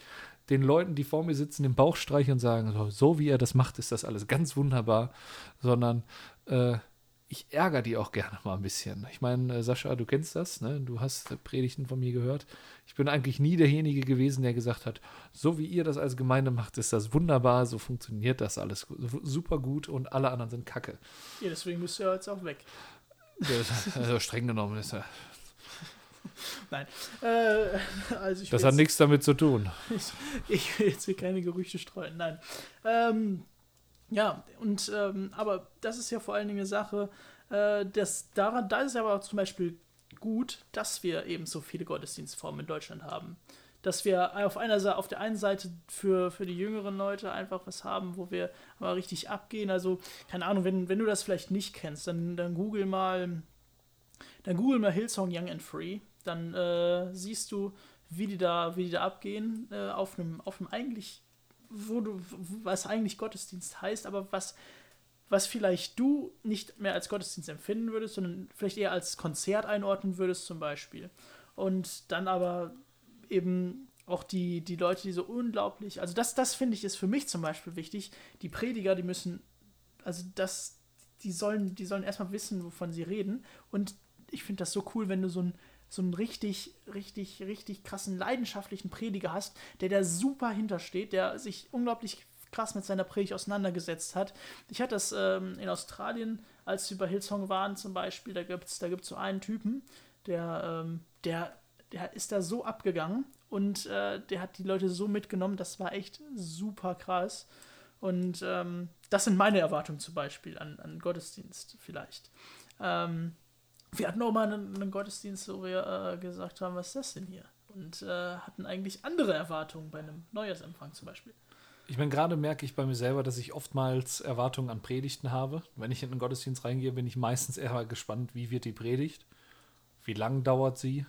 den Leuten, die vor mir sitzen, den Bauch streichen und sagen, so, wie er das macht, ist das alles ganz wunderbar, sondern äh, ich ärgere die auch gerne mal ein bisschen. Ich meine, äh, Sascha, du kennst das, ne? du hast Predigten von mir gehört. Ich bin eigentlich nie derjenige gewesen, der gesagt hat, so wie ihr das als Gemeinde macht, ist das wunderbar, so funktioniert das alles super gut und alle anderen sind kacke. Ja, deswegen bist du ja jetzt auch weg. [LAUGHS] Also streng genommen ist er [LAUGHS] Nein. Äh, also das hat nichts damit zu tun. Ich, [LAUGHS] ich, will jetzt hier keine Gerüchte streuen. Nein. Ähm, ja, und ähm, aber das ist ja vor allen Dingen eine Sache, äh, das, daran, da ist aber zum Beispiel gut, dass wir eben so viele Gottesdienstformen in Deutschland haben. Dass wir auf, einer, auf der einen Seite für, für die jüngeren Leute einfach was haben, wo wir mal richtig abgehen. Also, keine Ahnung, wenn, wenn du das vielleicht nicht kennst, dann, dann google mal, dann google mal Hillsong Young and Free dann äh, siehst du, wie die da, wie die da abgehen, äh, auf einem, auf einem eigentlich, wo du, was eigentlich Gottesdienst heißt, aber was, was vielleicht du nicht mehr als Gottesdienst empfinden würdest, sondern vielleicht eher als Konzert einordnen würdest, zum Beispiel. Und dann aber eben auch die, die Leute, die so unglaublich, also das, das finde ich ist für mich zum Beispiel wichtig. Die Prediger, die müssen, also das, die sollen, die sollen erstmal wissen, wovon sie reden. Und ich finde das so cool, wenn du so ein so einen richtig, richtig, richtig krassen, leidenschaftlichen Prediger hast, der da super hintersteht, der sich unglaublich krass mit seiner Predigt auseinandergesetzt hat. Ich hatte das ähm, in Australien, als wir bei Hillsong waren zum Beispiel, da gibt es da gibt's so einen Typen, der, ähm, der, der ist da so abgegangen und äh, der hat die Leute so mitgenommen, das war echt super krass. Und ähm, das sind meine Erwartungen zum Beispiel an, an Gottesdienst vielleicht. Ähm, wir hatten auch mal einen, einen Gottesdienst, wo wir äh, gesagt haben, was ist das denn hier? Und äh, hatten eigentlich andere Erwartungen bei einem Neujahrsempfang zum Beispiel. Ich meine, gerade merke ich bei mir selber, dass ich oftmals Erwartungen an Predigten habe. Wenn ich in einen Gottesdienst reingehe, bin ich meistens eher gespannt, wie wird die Predigt, wie lang dauert sie.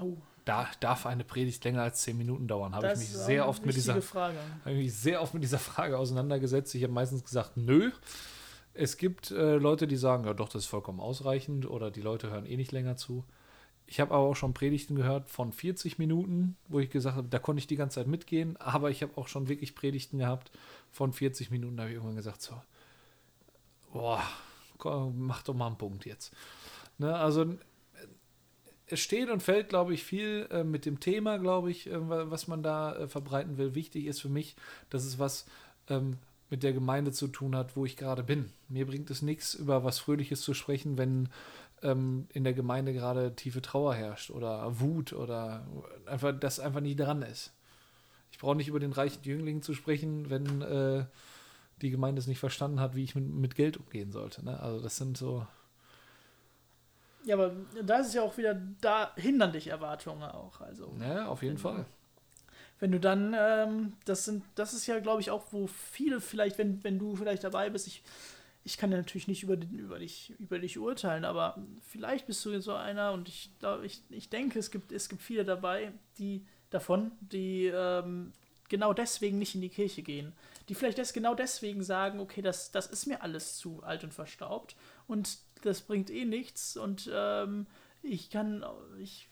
Oh. Da darf eine Predigt länger als zehn Minuten dauern. Habe ich mich sehr oft mit dieser Frage. Habe ich mich sehr oft mit dieser Frage auseinandergesetzt. Ich habe meistens gesagt, nö. Es gibt äh, Leute, die sagen, ja doch, das ist vollkommen ausreichend oder die Leute hören eh nicht länger zu. Ich habe aber auch schon Predigten gehört von 40 Minuten, wo ich gesagt habe, da konnte ich die ganze Zeit mitgehen, aber ich habe auch schon wirklich Predigten gehabt von 40 Minuten, da habe ich irgendwann gesagt, so, boah, komm, mach doch mal einen Punkt jetzt. Ne, also es steht und fällt, glaube ich, viel äh, mit dem Thema, glaube ich, äh, was man da äh, verbreiten will. Wichtig ist für mich, dass es was ähm, mit der Gemeinde zu tun hat, wo ich gerade bin. Mir bringt es nichts, über was Fröhliches zu sprechen, wenn ähm, in der Gemeinde gerade tiefe Trauer herrscht oder Wut oder einfach, das einfach nie dran ist. Ich brauche nicht über den reichen Jüngling zu sprechen, wenn äh, die Gemeinde es nicht verstanden hat, wie ich mit, mit Geld umgehen sollte. Ne? Also das sind so. Ja, aber da ist es ja auch wieder, da hindern dich Erwartungen auch. Also, ja, auf jeden Fall wenn du dann, ähm, das sind, das ist ja, glaube ich, auch, wo viele vielleicht, wenn, wenn du vielleicht dabei bist, ich, ich kann ja natürlich nicht über, über, dich, über dich urteilen, aber vielleicht bist du so einer und ich, ich, ich denke, es gibt, es gibt viele dabei, die davon, die ähm, genau deswegen nicht in die Kirche gehen. Die vielleicht das genau deswegen sagen, okay, das, das ist mir alles zu alt und verstaubt und das bringt eh nichts und ähm, ich kann, ich,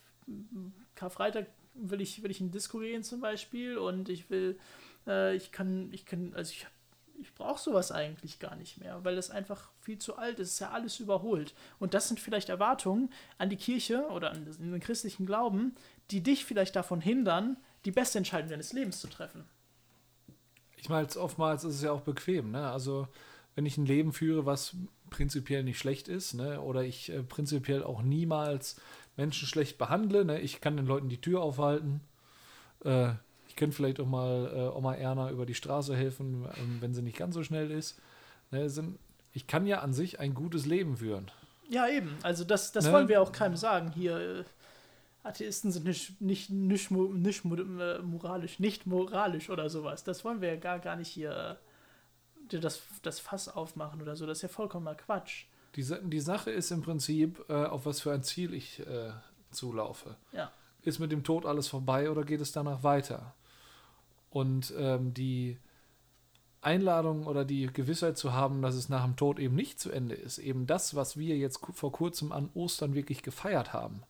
Karfreitag will ich, will ich in Disco gehen zum Beispiel und ich will, äh, ich kann, ich kann, also ich, ich brauche sowas eigentlich gar nicht mehr, weil das einfach viel zu alt ist, ist ja alles überholt. Und das sind vielleicht Erwartungen an die Kirche oder an den christlichen Glauben, die dich vielleicht davon hindern, die beste Entscheidung deines Lebens zu treffen. Ich meine, oftmals ist es ja auch bequem, ne? Also, wenn ich ein Leben führe, was prinzipiell nicht schlecht ist, ne? Oder ich äh, prinzipiell auch niemals Menschen schlecht behandle. Ne? Ich kann den Leuten die Tür aufhalten. Äh, ich könnte vielleicht auch mal äh, Oma Erna über die Straße helfen, ähm, wenn sie nicht ganz so schnell ist. Ne? Sind, ich kann ja an sich ein gutes Leben führen. Ja, eben. Also das, das ne? wollen wir auch keinem sagen. Hier, äh, Atheisten sind nicht, nicht, nicht, nicht äh, moralisch, nicht moralisch oder sowas. Das wollen wir ja gar, gar nicht hier äh, das, das Fass aufmachen oder so. Das ist ja vollkommener Quatsch. Die, die Sache ist im Prinzip, äh, auf was für ein Ziel ich äh, zulaufe. Ja. Ist mit dem Tod alles vorbei oder geht es danach weiter? Und ähm, die Einladung oder die Gewissheit zu haben, dass es nach dem Tod eben nicht zu Ende ist, eben das, was wir jetzt vor kurzem an Ostern wirklich gefeiert haben.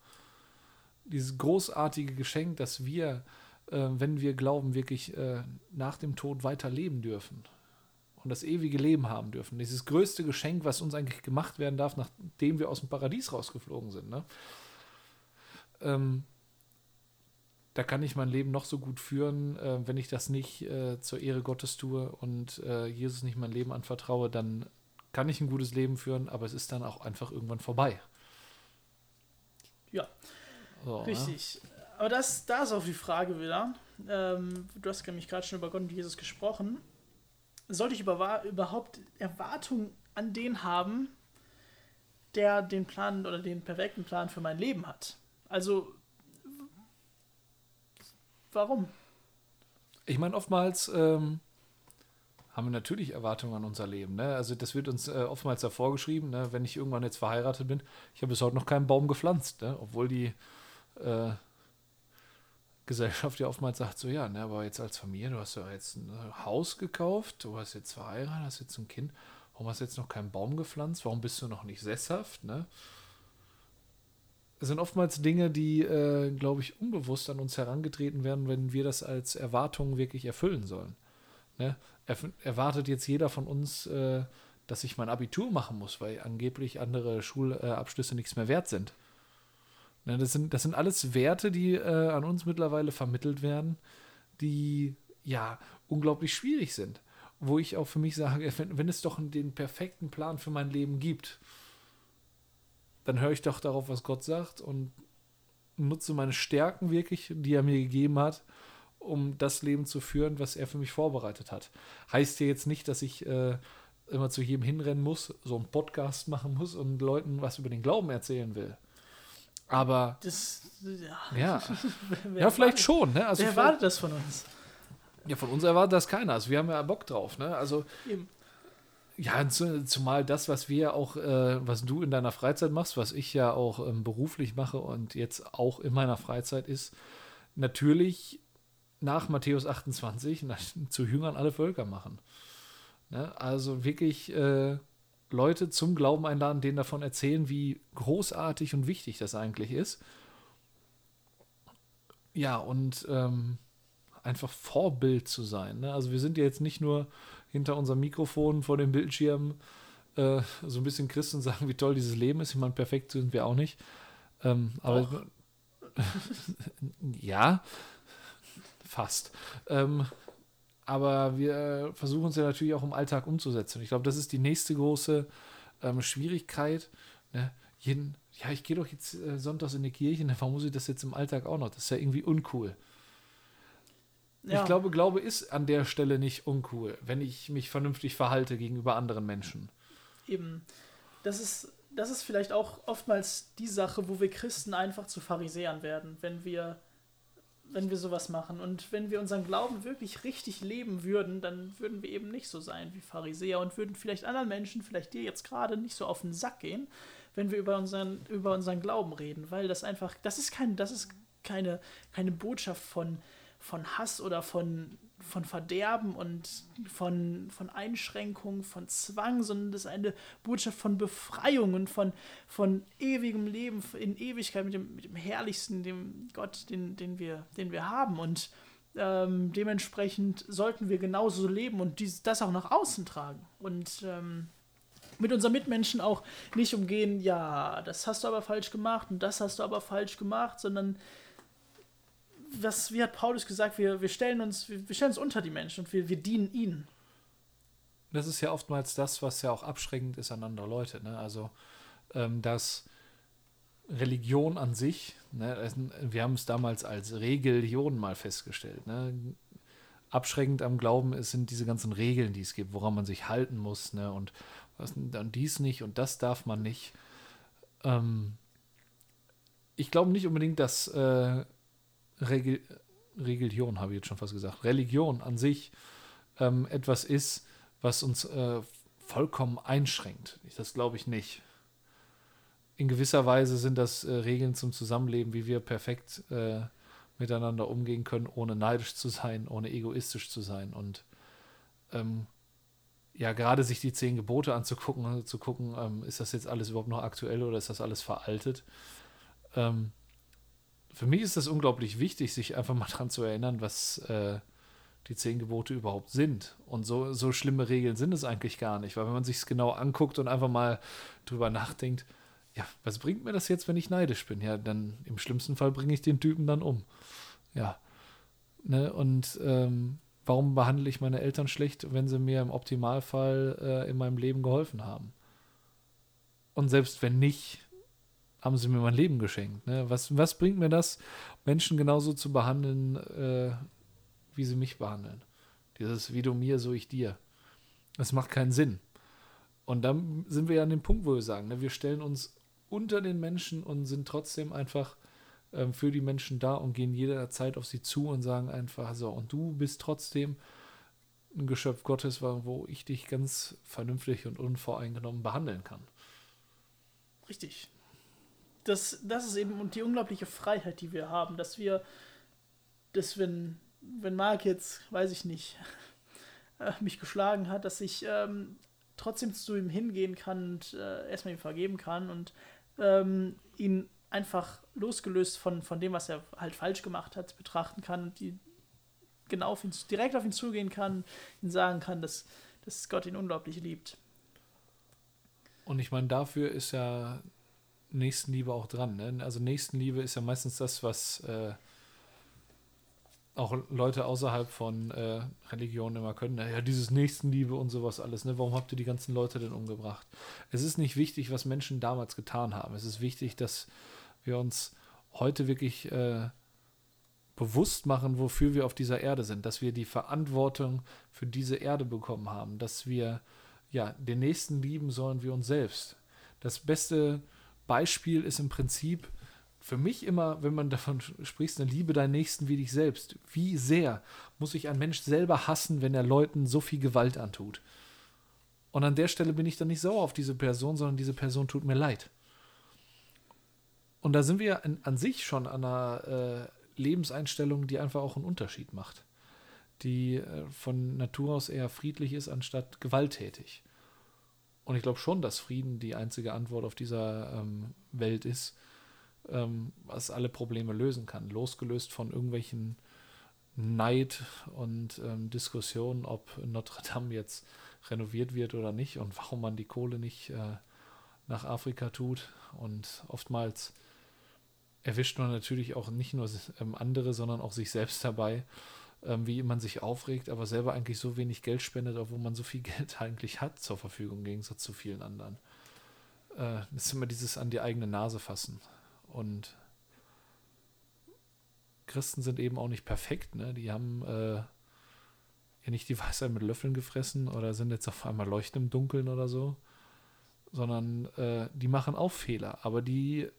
Dieses großartige Geschenk, dass wir, äh, wenn wir glauben, wirklich äh, nach dem Tod weiterleben dürfen und das ewige Leben haben dürfen. Dieses größte Geschenk, was uns eigentlich gemacht werden darf, nachdem wir aus dem Paradies rausgeflogen sind. Ne? Ähm, da kann ich mein Leben noch so gut führen, äh, wenn ich das nicht äh, zur Ehre Gottes tue und äh, Jesus nicht mein Leben anvertraue, dann kann ich ein gutes Leben führen, aber es ist dann auch einfach irgendwann vorbei. Ja, so, ne? richtig. Ne? Aber das, da ist auch die Frage wieder. Ähm, du hast nämlich gerade schon über Gott und Jesus gesprochen sollte ich über, überhaupt Erwartungen an den haben, der den Plan oder den perfekten Plan für mein Leben hat? Also, warum? Ich meine, oftmals ähm, haben wir natürlich Erwartungen an unser Leben. Ne? Also, das wird uns äh, oftmals davor geschrieben, ne? wenn ich irgendwann jetzt verheiratet bin. Ich habe bis heute noch keinen Baum gepflanzt, ne? obwohl die. Äh, Gesellschaft ja oftmals sagt, so ja, ne, aber jetzt als Familie, du hast ja jetzt ein Haus gekauft, du hast jetzt verheiratet, hast jetzt ein Kind, warum hast du jetzt noch keinen Baum gepflanzt, warum bist du noch nicht sesshaft, ne? Es sind oftmals Dinge, die, äh, glaube ich, unbewusst an uns herangetreten werden, wenn wir das als Erwartung wirklich erfüllen sollen. Ne? Er, erwartet jetzt jeder von uns, äh, dass ich mein Abitur machen muss, weil angeblich andere Schulabschlüsse nichts mehr wert sind. Ne, das, sind, das sind alles Werte, die äh, an uns mittlerweile vermittelt werden, die ja unglaublich schwierig sind. Wo ich auch für mich sage, [LAUGHS] wenn, wenn es doch den perfekten Plan für mein Leben gibt, dann höre ich doch darauf, was Gott sagt und nutze meine Stärken wirklich, die er mir gegeben hat, um das Leben zu führen, was er für mich vorbereitet hat. Heißt ja jetzt nicht, dass ich äh, immer zu jedem hinrennen muss, so einen Podcast machen muss und Leuten was über den Glauben erzählen will. Aber Das, ja. ja, [LAUGHS] ja vielleicht schon. Ne? Also Wer erwartet das von uns? ja, von uns erwartet das keiner. Also wir haben ja Bock drauf. Ne? Also Eben. Ja, zu, zumal das, was wir auch, äh, was du in deiner Freizeit machst, was ich ja auch ähm, beruflich mache und jetzt auch in meiner Freizeit ist, natürlich nach Matthäus 28 nach, [LAUGHS] zu Jüngern alle Völker machen. Ne? Also wirklich äh, Leute zum Glauben einladen, denen davon erzählen, wie großartig und wichtig das eigentlich ist. Ja, und ähm, einfach Vorbild zu sein. Ne? Also wir sind ja jetzt nicht nur hinter unserem Mikrofon vor dem Bildschirm äh, so ein bisschen Christen sagen, wie toll dieses Leben ist. Ich meine, perfekt sind wir auch nicht. Ähm, aber [LAUGHS] ja, fast. Ähm, aber wir versuchen es ja natürlich auch im Alltag umzusetzen. Ich glaube, das ist die nächste große ähm, Schwierigkeit. Ne? Jeden, ja, ich gehe doch jetzt äh, sonntags in die Kirche, ne? warum muss ich das jetzt im Alltag auch noch? Das ist ja irgendwie uncool. Ja. Ich glaube, Glaube ist an der Stelle nicht uncool, wenn ich mich vernünftig verhalte gegenüber anderen Menschen. Eben. Das ist, das ist vielleicht auch oftmals die Sache, wo wir Christen einfach zu Pharisäern werden, wenn wir, wenn wir sowas machen. Und wenn wir unseren Glauben wirklich richtig leben würden, dann würden wir eben nicht so sein wie Pharisäer und würden vielleicht anderen Menschen, vielleicht dir jetzt gerade, nicht so auf den Sack gehen, wenn wir über unseren, über unseren Glauben reden. Weil das einfach, das ist kein, das ist keine, keine Botschaft von, von Hass oder von, von Verderben und von, von Einschränkung, von Zwang, sondern das ist eine Botschaft von Befreiung und von, von ewigem Leben in Ewigkeit mit dem, mit dem herrlichsten, dem Gott, den, den, wir, den wir haben. Und ähm, dementsprechend sollten wir genauso leben und dies, das auch nach außen tragen. Und ähm, mit unseren Mitmenschen auch nicht umgehen, ja, das hast du aber falsch gemacht und das hast du aber falsch gemacht, sondern was, wie hat Paulus gesagt, wir, wir stellen uns, wir, wir stellen uns unter die Menschen und wir, wir dienen ihnen. Das ist ja oftmals das, was ja auch abschreckend ist an andere Leute. Ne? Also, ähm, dass Religion an sich, ne, wir haben es damals als Religion mal festgestellt. Ne? Abschreckend am Glauben ist, sind diese ganzen Regeln, die es gibt, woran man sich halten muss. Ne? Und, was, und dies nicht und das darf man nicht. Ähm, ich glaube nicht unbedingt, dass äh, Regel, Religion, habe ich jetzt schon fast gesagt, Religion an sich ähm, etwas ist, was uns äh, vollkommen einschränkt. Das glaube ich nicht. In gewisser Weise sind das äh, Regeln zum Zusammenleben, wie wir perfekt äh, miteinander umgehen können, ohne neidisch zu sein, ohne egoistisch zu sein. Und ähm, ja, gerade sich die zehn Gebote anzugucken, zu gucken, ähm, ist das jetzt alles überhaupt noch aktuell oder ist das alles veraltet? Ähm, für mich ist das unglaublich wichtig, sich einfach mal [LAUGHS] dran zu erinnern, was äh, die zehn Gebote überhaupt sind. Und so, so schlimme Regeln sind es eigentlich gar nicht, weil wenn man sich es genau anguckt und einfach mal drüber nachdenkt, ja, was bringt mir das jetzt, wenn ich neidisch bin? Ja, dann im schlimmsten Fall bringe ich den Typen dann um. Ja. Ne? Und ähm, warum behandle ich meine Eltern schlecht, wenn sie mir im Optimalfall äh, in meinem Leben geholfen haben? Und selbst wenn nicht, haben sie mir mein Leben geschenkt. Ne? Was, was bringt mir das, Menschen genauso zu behandeln, äh, wie sie mich behandeln? Dieses wie du mir, so ich dir. Das macht keinen Sinn. Und dann sind wir ja an dem Punkt, wo wir sagen, ne, wir stellen uns unter den Menschen und sind trotzdem einfach ähm, für die Menschen da und gehen jederzeit auf sie zu und sagen einfach so, und du bist trotzdem ein Geschöpf Gottes, wo ich dich ganz vernünftig und unvoreingenommen behandeln kann. Richtig. Das, das ist eben die unglaubliche Freiheit, die wir haben, dass wir, dass wenn, wenn Marc jetzt, weiß ich nicht, [LAUGHS] äh, mich geschlagen hat, dass ich ähm, trotzdem zu ihm hingehen kann und äh, erstmal ihm vergeben kann und ähm, ihn einfach losgelöst von, von dem, was er halt falsch gemacht hat, betrachten kann und die genau auf ihn, direkt auf ihn zugehen kann, ihn sagen kann, dass, dass Gott ihn unglaublich liebt. Und ich meine, dafür ist ja Nächstenliebe auch dran. Ne? Also Nächstenliebe ist ja meistens das, was äh, auch Leute außerhalb von äh, Religionen immer können. Ja, dieses Nächstenliebe und sowas alles. Ne? Warum habt ihr die ganzen Leute denn umgebracht? Es ist nicht wichtig, was Menschen damals getan haben. Es ist wichtig, dass wir uns heute wirklich äh, bewusst machen, wofür wir auf dieser Erde sind, dass wir die Verantwortung für diese Erde bekommen haben, dass wir ja den Nächsten lieben sollen wie uns selbst. Das beste Beispiel ist im Prinzip für mich immer, wenn man davon spricht, eine Liebe deinen Nächsten wie dich selbst. Wie sehr muss sich ein Mensch selber hassen, wenn er Leuten so viel Gewalt antut? Und an der Stelle bin ich dann nicht sauer auf diese Person, sondern diese Person tut mir leid. Und da sind wir an, an sich schon an einer äh, Lebenseinstellung, die einfach auch einen Unterschied macht. Die äh, von Natur aus eher friedlich ist, anstatt gewalttätig. Und ich glaube schon, dass Frieden die einzige Antwort auf dieser ähm, Welt ist ähm, was alle Probleme lösen kann. Losgelöst von irgendwelchen Neid und ähm, Diskussionen, ob Notre Dame jetzt renoviert wird oder nicht und warum man die Kohle nicht äh, nach Afrika tut. Und oftmals erwischt man natürlich auch nicht nur ähm, andere, sondern auch sich selbst dabei, ähm, wie man sich aufregt, aber selber eigentlich so wenig Geld spendet, obwohl man so viel [LAUGHS] Geld eigentlich hat zur Verfügung, im Gegensatz zu vielen anderen. Äh, das ist immer dieses an die eigene Nase fassen. Und Christen sind eben auch nicht perfekt, ne? Die haben äh, ja nicht die [LAUGHS] Weisheit mit Löffeln gefressen oder sind jetzt auf einmal leuchten im Dunkeln oder so, sondern äh, die machen auch Fehler, aber die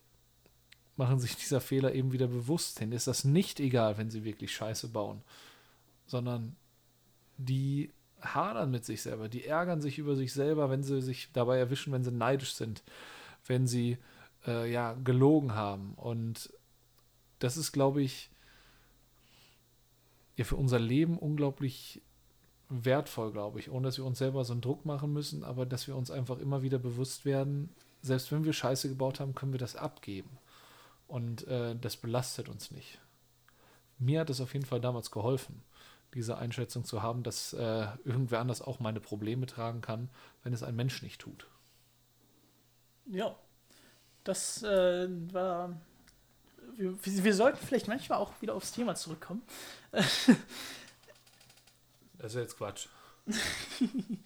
machen sich dieser Fehler eben wieder bewusst. Denen ist das nicht egal, wenn sie wirklich Scheiße bauen, sondern die hadern mit sich selber, die ärgern sich über sich selber, wenn sie sich dabei erwischen, wenn sie neidisch sind, wenn sie äh, ja, gelogen haben. Und das ist, glaube ich, ja, für unser Leben unglaublich wertvoll, glaube ich, ohne dass wir uns selber so einen Druck machen müssen, aber dass wir uns einfach immer wieder bewusst werden, selbst wenn wir Scheiße gebaut haben, können wir das abgeben. Und äh, das belastet uns nicht. Mir hat es auf jeden Fall damals geholfen, diese Einschätzung zu haben, dass äh, irgendwer anders auch meine Probleme tragen kann, wenn es ein Mensch nicht tut. Ja, das äh, war. Wir, wir, sollten vielleicht manchmal auch wieder aufs Thema zurückkommen. [LAUGHS] das ist jetzt Quatsch.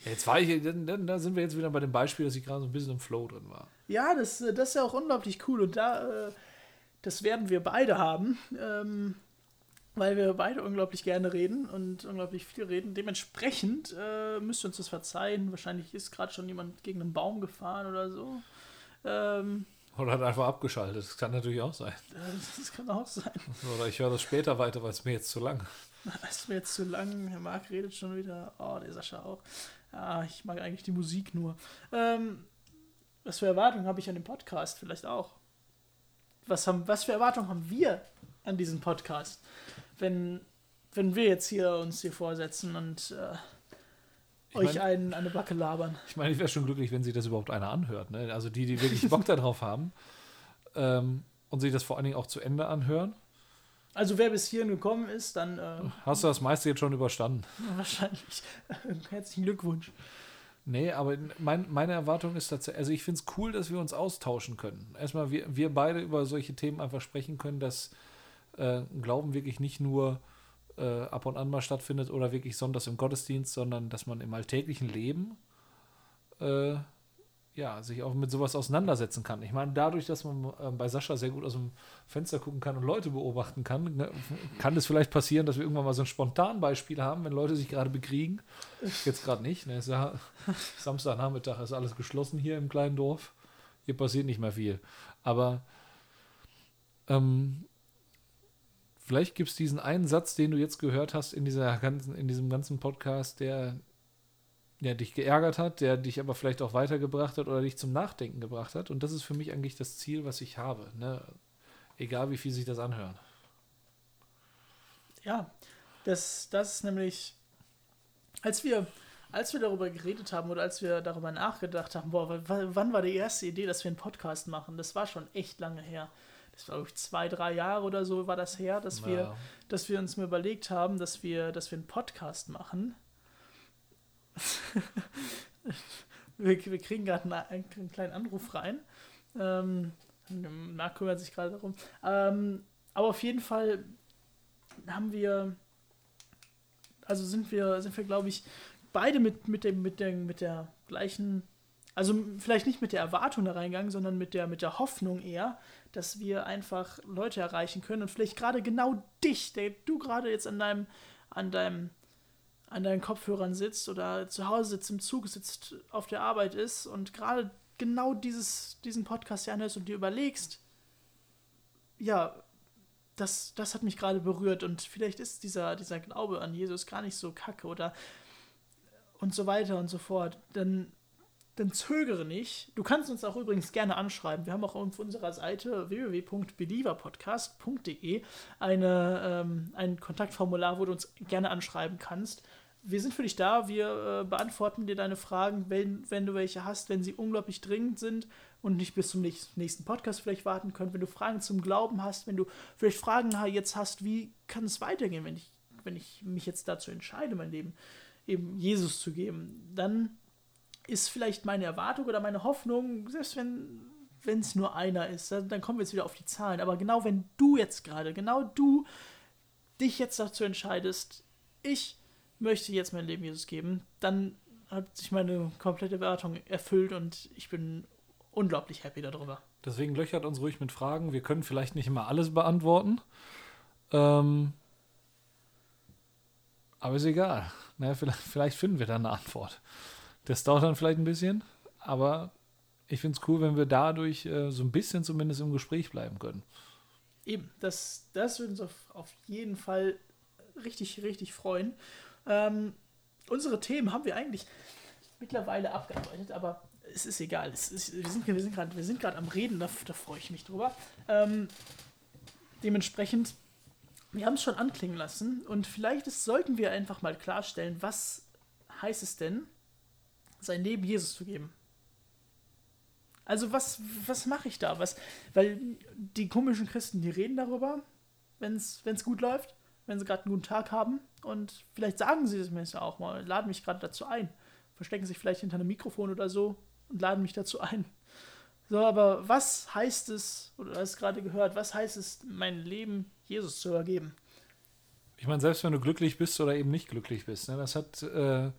jetzt war ich, da sind wir jetzt wieder bei dem Beispiel, dass ich gerade so ein bisschen im Flow drin war. Ja, das, das ist ja auch unglaublich cool und da, äh, das werden wir beide haben, ähm, weil wir beide unglaublich gerne reden und unglaublich viel reden. Dementsprechend äh, müsst ihr uns das verzeihen. Wahrscheinlich ist gerade schon jemand gegen einen Baum gefahren oder so. Ähm, oder hat einfach abgeschaltet. Das kann natürlich auch sein. Das kann auch sein. Oder ich höre das später weiter, weil es mir jetzt zu lang. [LAUGHS] Es ist mir jetzt zu lang. Herr Marc redet schon wieder. Oh, der Sascha auch. Ja, ich mag eigentlich die Musik nur. Ähm, was für Erwartungen habe ich an dem Podcast? Vielleicht auch. Was, haben, was für Erwartungen haben wir an diesem Podcast? Wenn, wenn wir jetzt hier uns hier vorsetzen und äh, euch mein, einen, eine Backe labern. Ich meine, ich wäre schon glücklich, wenn sich das überhaupt einer anhört. Ne? Also die, die wirklich Bock darauf haben ähm, und sich das vor allen Dingen auch zu Ende anhören. Also wer bis hierhin gekommen ist, dann... Äh, Hast du das meiste jetzt schon überstanden? [LAUGHS] Wahrscheinlich. [LAUGHS] Herzlichen Glückwunsch. Nee, aber mein, meine Erwartung ist tatsächlich, also ich finde es cool, dass wir uns austauschen können. Erstmal, wir, wir beide über solche Themen einfach sprechen können, dass äh, Glauben wirklich nicht nur äh, ab und an mal stattfindet oder wirklich sonntags im Gottesdienst, sondern dass man im alltäglichen Leben äh, ja, sich auch mit sowas auseinandersetzen kann. Ich meine, dadurch, dass man äh, bei Sascha sehr gut aus dem Fenster gucken kann und Leute beobachten kann, ne, kann es vielleicht passieren, dass wir irgendwann mal so ein Spontanbeispiel haben, wenn Leute sich gerade bekriegen. Jetzt gerade nicht. Ne? Ja [LAUGHS] Samstagnachmittag ist alles geschlossen hier im kleinen Dorf. Hier passiert nicht mehr viel. Aber ähm, Vielleicht gibt es diesen einen Satz, den du jetzt gehört hast in, dieser ganzen, in diesem ganzen Podcast, der, der dich geärgert hat, der dich aber vielleicht auch weitergebracht hat oder dich zum Nachdenken gebracht hat. Und das ist für mich eigentlich das Ziel, was ich habe. Ne? Egal, wie viel sich das anhört. Ja, das, das ist nämlich, als wir, als wir darüber geredet haben oder als wir darüber nachgedacht haben, boah, wann war die erste Idee, dass wir einen Podcast machen? Das war schon echt lange her das war, glaube ich, zwei, drei Jahre oder so war das her, dass, ja. wir, dass wir uns mal überlegt haben, dass wir, dass wir einen Podcast machen. [LAUGHS] wir, wir kriegen gerade einen, einen, kleinen Anruf rein. Ähm, Marc kümmert sich gerade darum. Ähm, aber auf jeden Fall haben wir, also sind wir, sind wir, glaube ich, beide mit, mit, dem, mit, der, mit der gleichen, also vielleicht nicht mit der Erwartung da reingegangen, sondern mit der, mit der Hoffnung eher, dass wir einfach Leute erreichen können und vielleicht gerade genau dich, der du gerade jetzt an deinem, an deinem, an deinen Kopfhörern sitzt oder zu Hause sitzt, im Zug sitzt, auf der Arbeit ist und gerade genau dieses, diesen Podcast hier anhörst und dir überlegst, ja, das, das hat mich gerade berührt und vielleicht ist dieser, dieser Glaube an Jesus gar nicht so kacke oder und so weiter und so fort, dann, dann zögere nicht. Du kannst uns auch übrigens gerne anschreiben. Wir haben auch auf unserer Seite www.believerpodcast.de ähm, ein Kontaktformular, wo du uns gerne anschreiben kannst wir sind für dich da, wir äh, beantworten dir deine Fragen, wenn, wenn du welche hast, wenn sie unglaublich dringend sind und nicht bis zum nächsten Podcast vielleicht warten können, wenn du Fragen zum Glauben hast, wenn du vielleicht Fragen jetzt hast, wie kann es weitergehen, wenn ich, wenn ich mich jetzt dazu entscheide, mein Leben eben Jesus zu geben, dann ist vielleicht meine Erwartung oder meine Hoffnung, selbst wenn wenn es nur einer ist, dann kommen wir jetzt wieder auf die Zahlen. Aber genau wenn du jetzt gerade, genau du dich jetzt dazu entscheidest, ich möchte jetzt mein Leben Jesus geben, dann hat sich meine komplette Wertung erfüllt und ich bin unglaublich happy darüber. Deswegen löchert uns ruhig mit Fragen. Wir können vielleicht nicht immer alles beantworten. Ähm, aber ist egal. Naja, vielleicht, vielleicht finden wir da eine Antwort. Das dauert dann vielleicht ein bisschen, aber ich finde es cool, wenn wir dadurch äh, so ein bisschen zumindest im Gespräch bleiben können. Eben, das, das würde uns auf, auf jeden Fall richtig, richtig freuen. Ähm, unsere Themen haben wir eigentlich mittlerweile abgearbeitet, aber es ist egal. Es ist, wir sind, wir sind gerade am Reden, da, da freue ich mich drüber. Ähm, dementsprechend, wir haben es schon anklingen lassen und vielleicht ist, sollten wir einfach mal klarstellen, was heißt es denn, sein Leben Jesus zu geben? Also was, was mache ich da? Was, weil die komischen Christen, die reden darüber, wenn es gut läuft wenn sie gerade einen guten Tag haben. Und vielleicht sagen sie es mir auch mal, laden mich gerade dazu ein. Verstecken sich vielleicht hinter einem Mikrofon oder so und laden mich dazu ein. So, aber was heißt es, oder du hast gerade gehört, was heißt es, mein Leben Jesus zu ergeben? Ich meine, selbst wenn du glücklich bist oder eben nicht glücklich bist, ne, das hat äh,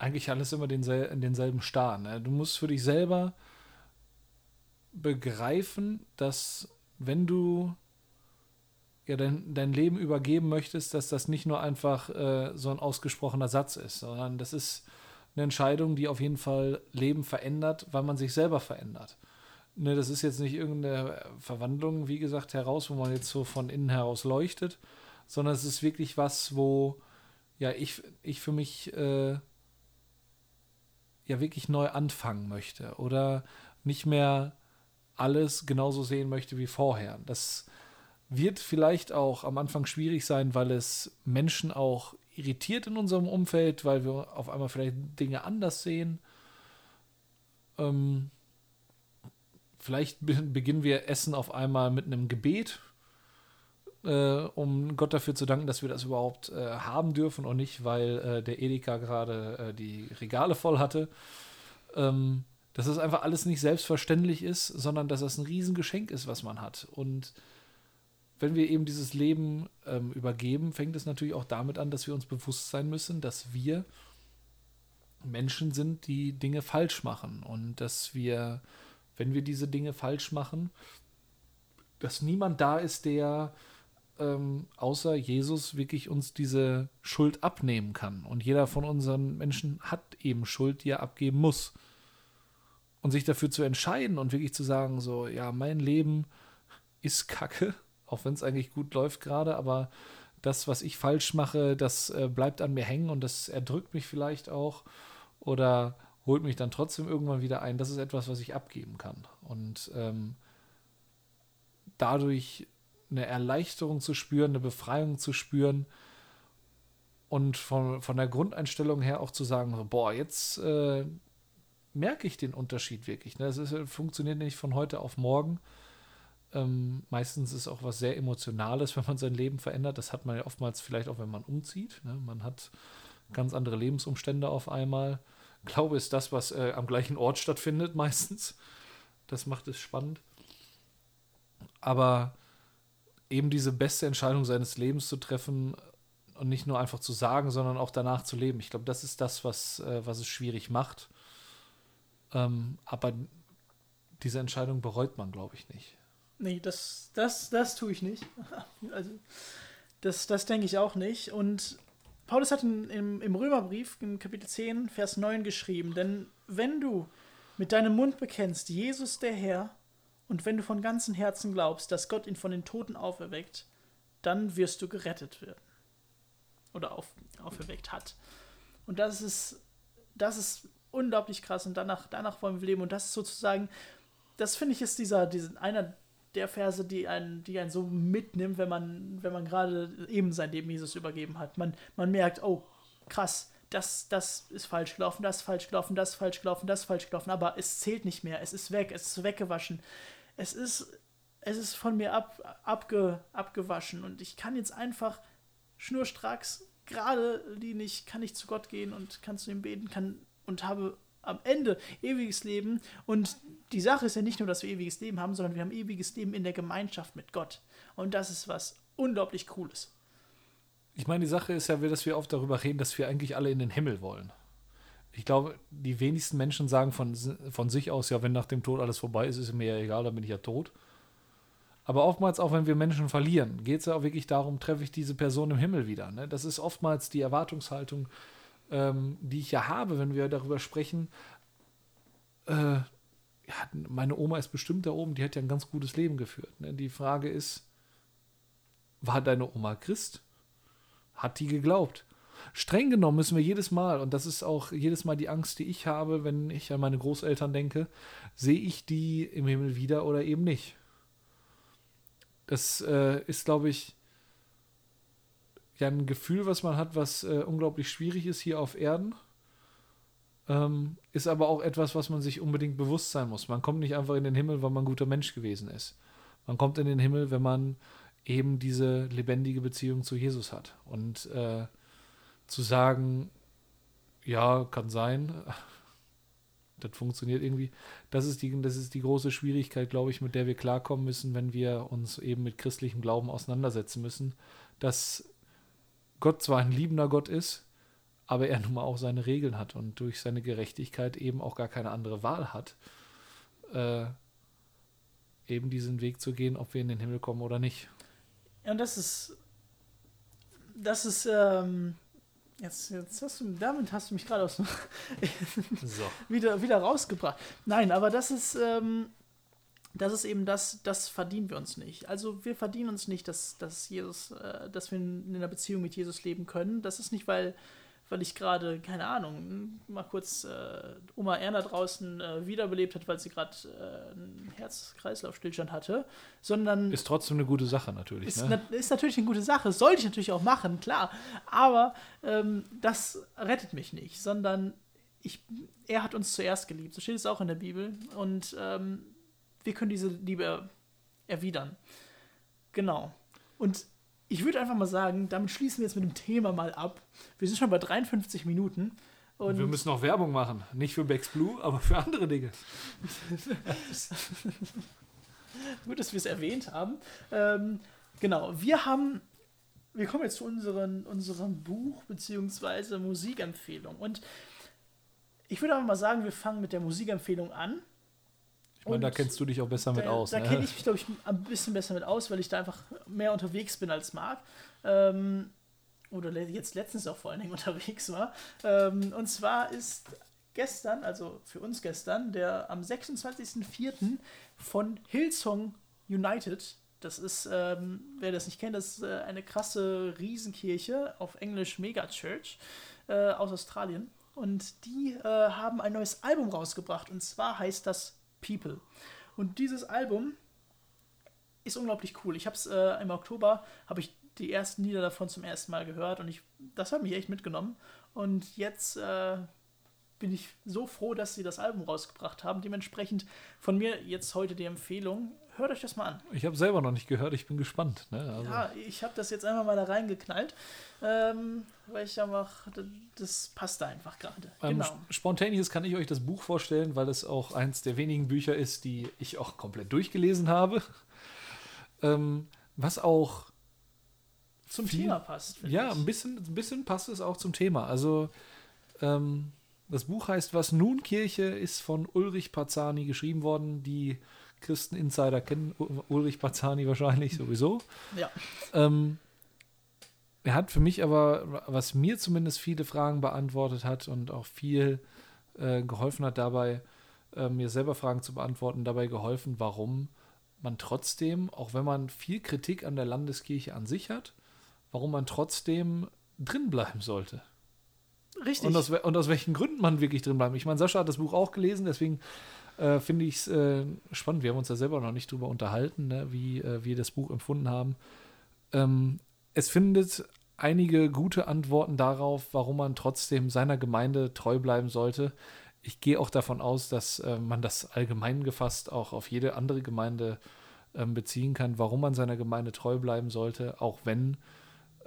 eigentlich alles immer densel denselben Star. Ne? Du musst für dich selber begreifen, dass wenn du ja, dein, dein Leben übergeben möchtest, dass das nicht nur einfach äh, so ein ausgesprochener Satz ist, sondern das ist eine Entscheidung, die auf jeden Fall Leben verändert, weil man sich selber verändert. Ne, das ist jetzt nicht irgendeine Verwandlung, wie gesagt, heraus, wo man jetzt so von innen heraus leuchtet, sondern es ist wirklich was, wo ja ich, ich für mich äh, ja wirklich neu anfangen möchte oder nicht mehr alles genauso sehen möchte wie vorher. Das wird vielleicht auch am Anfang schwierig sein, weil es Menschen auch irritiert in unserem Umfeld, weil wir auf einmal vielleicht Dinge anders sehen. Ähm, vielleicht beginnen wir Essen auf einmal mit einem Gebet, äh, um Gott dafür zu danken, dass wir das überhaupt äh, haben dürfen und nicht, weil äh, der Edeka gerade äh, die Regale voll hatte. Ähm, dass das einfach alles nicht selbstverständlich ist, sondern dass das ein Riesengeschenk ist, was man hat. Und wenn wir eben dieses Leben ähm, übergeben, fängt es natürlich auch damit an, dass wir uns bewusst sein müssen, dass wir Menschen sind, die Dinge falsch machen und dass wir, wenn wir diese Dinge falsch machen, dass niemand da ist, der ähm, außer Jesus wirklich uns diese Schuld abnehmen kann. Und jeder von unseren Menschen hat eben Schuld, die er abgeben muss. Und sich dafür zu entscheiden und wirklich zu sagen, so, ja, mein Leben ist Kacke [LAUGHS] auch wenn es eigentlich gut läuft gerade, aber das, was ich falsch mache, das äh, bleibt an mir hängen und das erdrückt mich vielleicht auch oder holt mich dann trotzdem irgendwann wieder ein. Das ist etwas, was ich abgeben kann. Und ähm, dadurch eine Erleichterung zu spüren, eine Befreiung zu spüren und von, von der Grundeinstellung her auch zu sagen, boah, jetzt äh, merke ich den Unterschied wirklich. Ne? Das ist, funktioniert nicht von heute auf morgen, ähm, meistens ist auch was sehr Emotionales, [LAUGHS] wenn man sein Leben verändert. Das hat man ja oftmals vielleicht auch, wenn man umzieht. Ne? Man hat ganz andere Lebensumstände auf einmal. Glaube ist das, was äh, am gleichen Ort stattfindet, meistens. Das macht es spannend. Aber eben diese beste Entscheidung seines Lebens zu treffen und nicht nur einfach zu sagen, sondern auch danach zu leben. Ich glaube, das ist das, was, äh, was es schwierig macht. Ähm, aber diese Entscheidung bereut man, glaube ich, nicht. Nee, das, das, das tue ich nicht. [LAUGHS] Also, das, das denke ich auch nicht. Und Paulus hat in, im, im Römerbrief, in Kapitel 10, Vers 9 geschrieben, denn wenn du mit deinem Mund bekennst, Jesus der Herr, und wenn du von ganzem Herzen glaubst, dass Gott ihn von den Toten auferweckt, dann wirst du gerettet werden. Oder auf, auferweckt hat. Und das ist, das ist unglaublich krass und danach, danach wollen wir leben. Und das ist sozusagen, das finde ich ist dieser, dieser, einer der Verse, die einen, die einen so mitnimmt, wenn man, wenn man gerade eben sein Leben Jesus übergeben hat. Man, man merkt, oh, krass, das, das ist falsch gelaufen, das ist falsch gelaufen, das ist falsch gelaufen, das ist falsch gelaufen, aber es zählt nicht mehr, es ist weg, es ist weggewaschen es ist, es ist von mir ab, abge, abgewaschen und ich kann jetzt einfach schnurstracks gerade linig, kann ich zu Gott gehen und kann zu ihm beten, kann und habe am Ende ewiges Leben. Und die Sache ist ja nicht nur, dass wir ewiges Leben haben, sondern wir haben ewiges Leben in der Gemeinschaft mit Gott. Und das ist was unglaublich Cooles. Ich meine, die Sache ist ja, dass wir oft darüber reden, dass wir eigentlich alle in den Himmel wollen ich glaube, die wenigsten Menschen sagen von, von sich aus, ja, wenn nach dem Tod alles vorbei ist, ist mir ja egal, dann bin ich ja tot. Aber oftmals, auch wenn wir Menschen verlieren, geht es ja auch wirklich darum, treffe ich diese Person im Himmel wieder. Ne? Das ist oftmals die Erwartungshaltung, ähm, die ich ja habe, wenn wir darüber sprechen. Äh, ja, meine Oma ist bestimmt da oben, die hat ja ein ganz gutes Leben geführt. Ne? Die Frage ist, war deine Oma Christ? Hat die geglaubt? Streng genommen müssen wir jedes Mal, und das ist auch jedes Mal die Angst, die ich habe, wenn ich an meine Großeltern denke, sehe ich die im Himmel wieder oder eben nicht. Das äh, ist, glaube ich, ja ein Gefühl, was man hat, was äh, unglaublich schwierig ist hier auf Erden. Ähm, ist aber auch etwas, was man sich unbedingt bewusst sein muss. Man kommt nicht einfach in den Himmel, weil man ein guter Mensch gewesen ist. Man kommt in den Himmel, wenn man eben diese lebendige Beziehung zu Jesus hat. Und äh, zu sagen, ja, kann sein, [LAUGHS] das funktioniert irgendwie. Das ist die, das ist die große Schwierigkeit, glaube ich, mit der wir klarkommen müssen, wenn wir uns eben mit christlichem Glauben auseinandersetzen müssen, dass Gott zwar ein liebender Gott ist, aber er nun mal auch seine Regeln hat und durch seine Gerechtigkeit eben auch gar keine andere Wahl hat, äh, eben diesen Weg zu gehen, ob wir in den Himmel kommen oder nicht. Und das ist, das ist, ähm, Jetzt, jetzt hast du, damit hast du mich gerade aus [LAUGHS] so. [LAUGHS] wieder, wieder rausgebracht. Nein, aber das ist, ähm, das ist eben das, das verdienen wir uns nicht. Also wir verdienen uns nicht, dass, dass Jesus, äh, dass wir in einer Beziehung mit Jesus leben können. Das ist nicht, weil weil ich gerade, keine Ahnung, mal kurz äh, Oma Erna draußen äh, wiederbelebt hat, weil sie gerade äh, einen Herz-Kreislauf-Stillstand hatte, sondern. Ist trotzdem eine gute Sache natürlich. Ist, ne? na, ist natürlich eine gute Sache, sollte ich natürlich auch machen, klar. Aber ähm, das rettet mich nicht, sondern ich, er hat uns zuerst geliebt. So steht es auch in der Bibel. Und ähm, wir können diese Liebe erwidern. Genau. Und ich würde einfach mal sagen, damit schließen wir jetzt mit dem Thema mal ab. Wir sind schon bei 53 Minuten. Und wir müssen noch Werbung machen. Nicht für Bex Blue, aber für andere Dinge. [LAUGHS] Gut, dass wir es erwähnt haben. Ähm, genau, wir haben, wir kommen jetzt zu unseren, unserem Buch bzw. Musikempfehlung. Und ich würde einfach mal sagen, wir fangen mit der Musikempfehlung an. Ich meine, da kennst du dich auch besser mit aus. Da ne? kenne ich mich, glaube ich, ein bisschen besser mit aus, weil ich da einfach mehr unterwegs bin als Marc. Ähm, oder jetzt letztens auch vor allen Dingen [LAUGHS] unterwegs war. Ähm, und zwar ist gestern, also für uns gestern, der am 26.04. von Hillsong United. Das ist, ähm, wer das nicht kennt, das ist äh, eine krasse Riesenkirche, auf Englisch Megachurch äh, aus Australien. Und die äh, haben ein neues Album rausgebracht. Und zwar heißt das People. Und dieses Album ist unglaublich cool. Ich habe es äh, im Oktober, habe ich die ersten Lieder davon zum ersten Mal gehört und ich, das hat mich echt mitgenommen. Und jetzt, äh, bin ich so froh, dass sie das Album rausgebracht haben. Dementsprechend von mir jetzt heute die Empfehlung. Hört euch das mal an. Ich habe selber noch nicht gehört, ich bin gespannt. Ne? Also ja, ich habe das jetzt einfach mal da reingeknallt, ähm, weil ich einfach, das passt da einfach gerade. Ähm, genau. Spontaneous kann ich euch das Buch vorstellen, weil es auch eins der wenigen Bücher ist, die ich auch komplett durchgelesen habe. Ähm, was auch zum viel, Thema passt. Ja, ein bisschen, ein bisschen passt es auch zum Thema. Also ähm, das Buch heißt Was nun Kirche ist von Ulrich Pazzani geschrieben worden. Die Christen-Insider kennen Ulrich Pazzani wahrscheinlich sowieso. Ja. Ähm, er hat für mich aber, was mir zumindest viele Fragen beantwortet hat und auch viel äh, geholfen hat dabei, äh, mir selber Fragen zu beantworten, dabei geholfen, warum man trotzdem, auch wenn man viel Kritik an der Landeskirche an sich hat, warum man trotzdem drin bleiben sollte. Richtig. Und aus, und aus welchen Gründen man wirklich drin bleibt. Ich meine, Sascha hat das Buch auch gelesen, deswegen äh, finde ich es äh, spannend. Wir haben uns da selber noch nicht drüber unterhalten, ne, wie äh, wir das Buch empfunden haben. Ähm, es findet einige gute Antworten darauf, warum man trotzdem seiner Gemeinde treu bleiben sollte. Ich gehe auch davon aus, dass äh, man das allgemein gefasst auch auf jede andere Gemeinde ähm, beziehen kann, warum man seiner Gemeinde treu bleiben sollte, auch wenn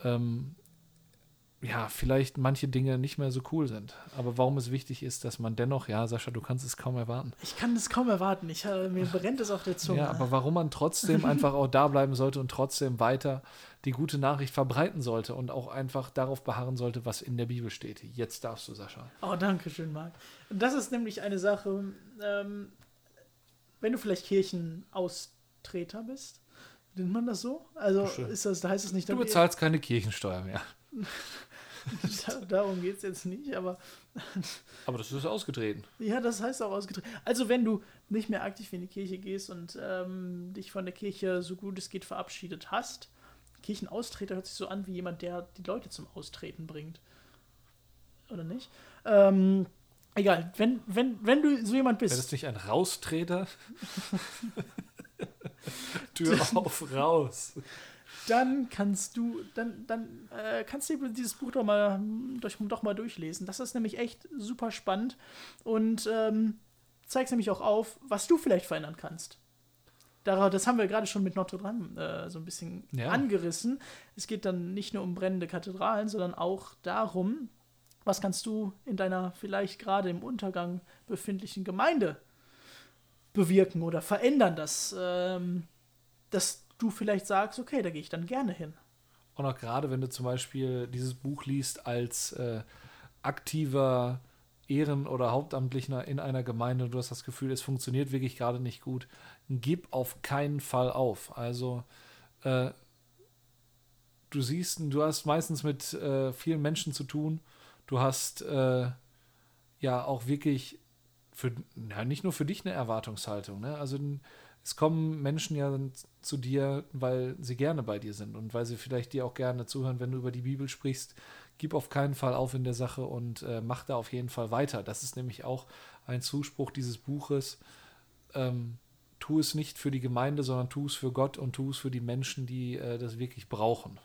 ähm, ja, vielleicht manche Dinge nicht mehr so cool sind. Aber warum es wichtig ist, dass man dennoch, ja, Sascha, du kannst es kaum erwarten. Ich kann es kaum erwarten. Ich, äh, mir brennt es auf der Zunge. Ja, aber warum man trotzdem [LAUGHS] einfach auch da bleiben sollte und trotzdem weiter die gute Nachricht verbreiten sollte und auch einfach darauf beharren sollte, was in der Bibel steht. Jetzt darfst du, Sascha. Oh, danke schön, Marc. Das ist nämlich eine Sache, ähm, wenn du vielleicht Kirchenaustreter bist, nennt man das so? Also ist das, heißt es nicht, du bezahlst keine Kirchensteuer mehr. [LAUGHS] [LAUGHS] Darum geht es jetzt nicht, aber. [LAUGHS] aber das ist ausgetreten. Ja, das heißt auch ausgetreten. Also, wenn du nicht mehr aktiv in die Kirche gehst und ähm, dich von der Kirche so gut es geht verabschiedet hast, Kirchenaustreter hört sich so an wie jemand, der die Leute zum Austreten bringt. Oder nicht? Ähm, egal, wenn, wenn, wenn du so jemand bist. Wäre das nicht ein Raustreter? [LAUGHS] Tür auf, raus dann kannst du, dann, dann äh, kannst du dieses Buch doch mal, durch, doch mal durchlesen. Das ist nämlich echt super spannend und ähm, zeigt nämlich auch auf, was du vielleicht verändern kannst. Das haben wir gerade schon mit Notre Dame äh, so ein bisschen ja. angerissen. Es geht dann nicht nur um brennende Kathedralen, sondern auch darum, was kannst du in deiner vielleicht gerade im Untergang befindlichen Gemeinde bewirken oder verändern, dass, ähm, dass du vielleicht sagst, okay, da gehe ich dann gerne hin. Und auch gerade, wenn du zum Beispiel dieses Buch liest als äh, aktiver Ehren- oder Hauptamtlicher in einer Gemeinde du hast das Gefühl, es funktioniert wirklich gerade nicht gut, gib auf keinen Fall auf. Also äh, du siehst, du hast meistens mit äh, vielen Menschen zu tun. Du hast äh, ja auch wirklich für, ja, nicht nur für dich eine Erwartungshaltung. Ne? Also es kommen Menschen ja zu dir, weil sie gerne bei dir sind und weil sie vielleicht dir auch gerne zuhören, wenn du über die Bibel sprichst. Gib auf keinen Fall auf in der Sache und äh, mach da auf jeden Fall weiter. Das ist nämlich auch ein Zuspruch dieses Buches. Ähm, tu es nicht für die Gemeinde, sondern tu es für Gott und tu es für die Menschen, die äh, das wirklich brauchen.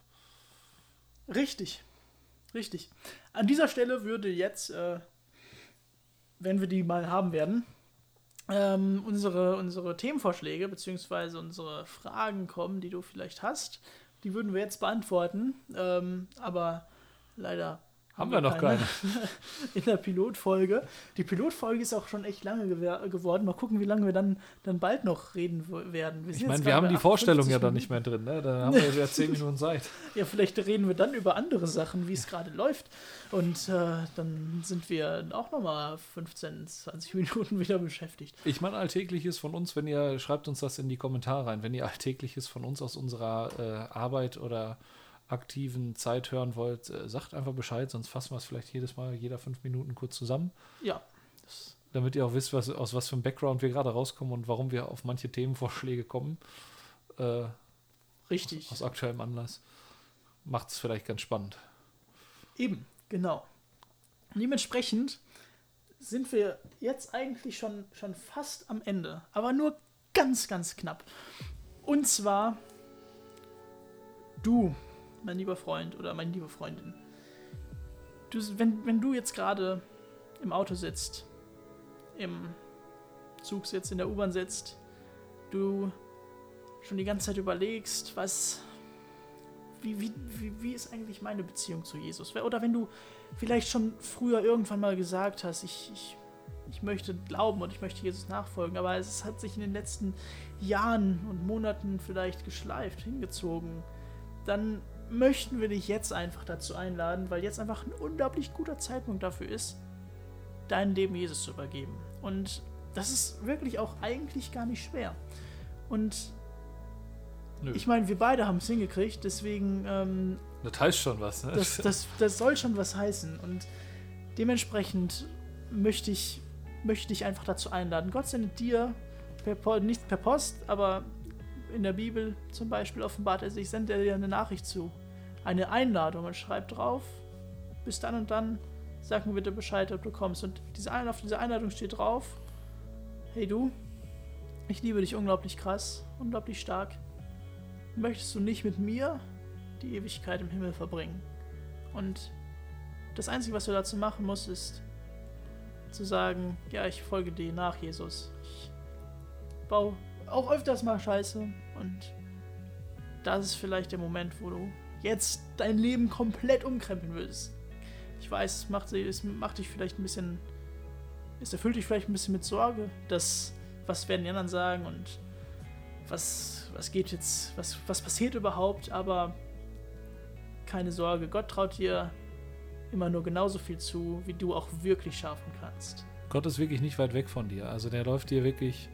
Richtig, richtig. An dieser Stelle würde jetzt, äh, wenn wir die mal haben werden, ähm, unsere, unsere Themenvorschläge bzw. unsere Fragen kommen, die du vielleicht hast. Die würden wir jetzt beantworten, ähm, aber leider haben wir noch keine. [LAUGHS] In der Pilotfolge. Die Pilotfolge ist auch schon echt lange geworden. Mal gucken, wie lange wir dann, dann bald noch reden werden. ich meine, wir haben die Vorstellung ja dann nicht mehr drin. Ne? Da haben wir ja [LAUGHS] zehn Minuten Zeit. ja, vielleicht reden wir dann über andere Sachen, wie es gerade läuft. Und äh, dann sind wir auch nochmal 15, 20 Minuten [LAUGHS] wieder beschäftigt. Ich meine, Alltägliches von uns, wenn ihr, schreibt uns das in die Kommentare rein, wenn ihr Alltägliches von uns aus unserer äh, Arbeit oder aktiven Zeit hören wollt, äh, sagt einfach Bescheid, sonst fassen wir es vielleicht jedes Mal, jeder fünf Minuten kurz zusammen. Ja. Damit ihr auch wisst, was, aus was für einem Background wir gerade rauskommen und warum wir auf manche Themenvorschläge kommen. Äh, Richtig. Aus, aus aktuellem Anlass. Macht es vielleicht ganz spannend. Eben, genau. Dementsprechend sind wir jetzt eigentlich schon, schon fast am Ende, aber nur ganz, ganz knapp. Und zwar, du mein lieber Freund oder meine liebe Freundin, du, wenn, wenn du jetzt gerade im Auto sitzt, im Zug sitzt, in der U-Bahn sitzt, du schon die ganze Zeit überlegst, was, wie, wie, wie, wie ist eigentlich meine Beziehung zu Jesus? Oder wenn du vielleicht schon früher irgendwann mal gesagt hast, ich, ich, ich möchte glauben und ich möchte Jesus nachfolgen, aber es hat sich in den letzten Jahren und Monaten vielleicht geschleift, hingezogen, dann möchten wir dich jetzt einfach dazu einladen, weil jetzt einfach ein unglaublich guter Zeitpunkt dafür ist, dein Leben Jesus zu übergeben. Und das ist wirklich auch eigentlich gar nicht schwer. Und Nö. ich meine, wir beide haben es hingekriegt, deswegen. Ähm, das heißt schon was, ne? Das, das, das soll schon was heißen. Und dementsprechend möchte ich, möchte ich einfach dazu einladen. Gott sendet dir, per, nicht per Post, aber in der Bibel zum Beispiel offenbart er sich, sendet er dir eine Nachricht zu. Eine Einladung und schreibt drauf, bis dann und dann, sag mir bitte Bescheid, ob du kommst. Und diese, auf dieser Einladung steht drauf, hey du, ich liebe dich unglaublich krass, unglaublich stark. Möchtest du nicht mit mir die Ewigkeit im Himmel verbringen? Und das Einzige, was du dazu machen musst, ist zu sagen, ja, ich folge dir nach, Jesus. Ich baue auch öfters mal Scheiße und das ist vielleicht der Moment, wo du jetzt dein Leben komplett umkrempeln willst. Ich weiß, es macht, es macht dich vielleicht ein bisschen, es erfüllt dich vielleicht ein bisschen mit Sorge, dass, was werden die anderen sagen und was, was geht jetzt, was, was passiert überhaupt, aber keine Sorge, Gott traut dir immer nur genauso viel zu, wie du auch wirklich schaffen kannst. Gott ist wirklich nicht weit weg von dir. Also der läuft dir wirklich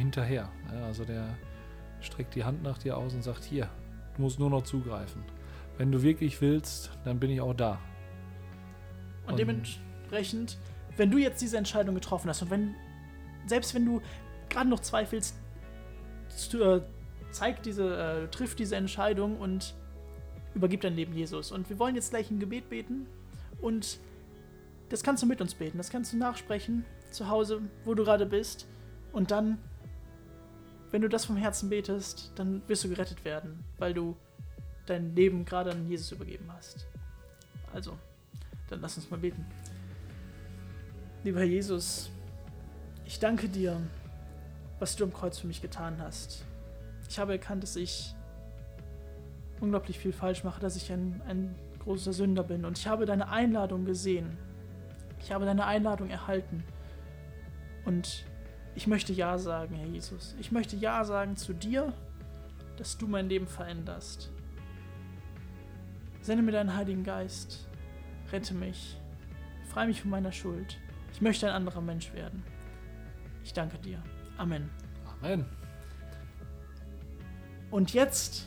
hinterher. Also der streckt die Hand nach dir aus und sagt, hier, du musst nur noch zugreifen. Wenn du wirklich willst, dann bin ich auch da. Und, und dementsprechend, wenn du jetzt diese Entscheidung getroffen hast und wenn, selbst wenn du gerade noch zweifelst, äh, zeig diese, äh, triff diese Entscheidung und übergib dein Leben Jesus. Und wir wollen jetzt gleich ein Gebet beten und das kannst du mit uns beten, das kannst du nachsprechen zu Hause, wo du gerade bist und dann wenn du das vom Herzen betest, dann wirst du gerettet werden, weil du dein Leben gerade an Jesus übergeben hast. Also, dann lass uns mal beten. Lieber Jesus, ich danke dir, was du am Kreuz für mich getan hast. Ich habe erkannt, dass ich unglaublich viel falsch mache, dass ich ein, ein großer Sünder bin. Und ich habe deine Einladung gesehen. Ich habe deine Einladung erhalten. Und ich möchte Ja sagen, Herr Jesus. Ich möchte Ja sagen zu dir, dass du mein Leben veränderst. Sende mir deinen Heiligen Geist. Rette mich. Freie mich von meiner Schuld. Ich möchte ein anderer Mensch werden. Ich danke dir. Amen. Amen. Und jetzt,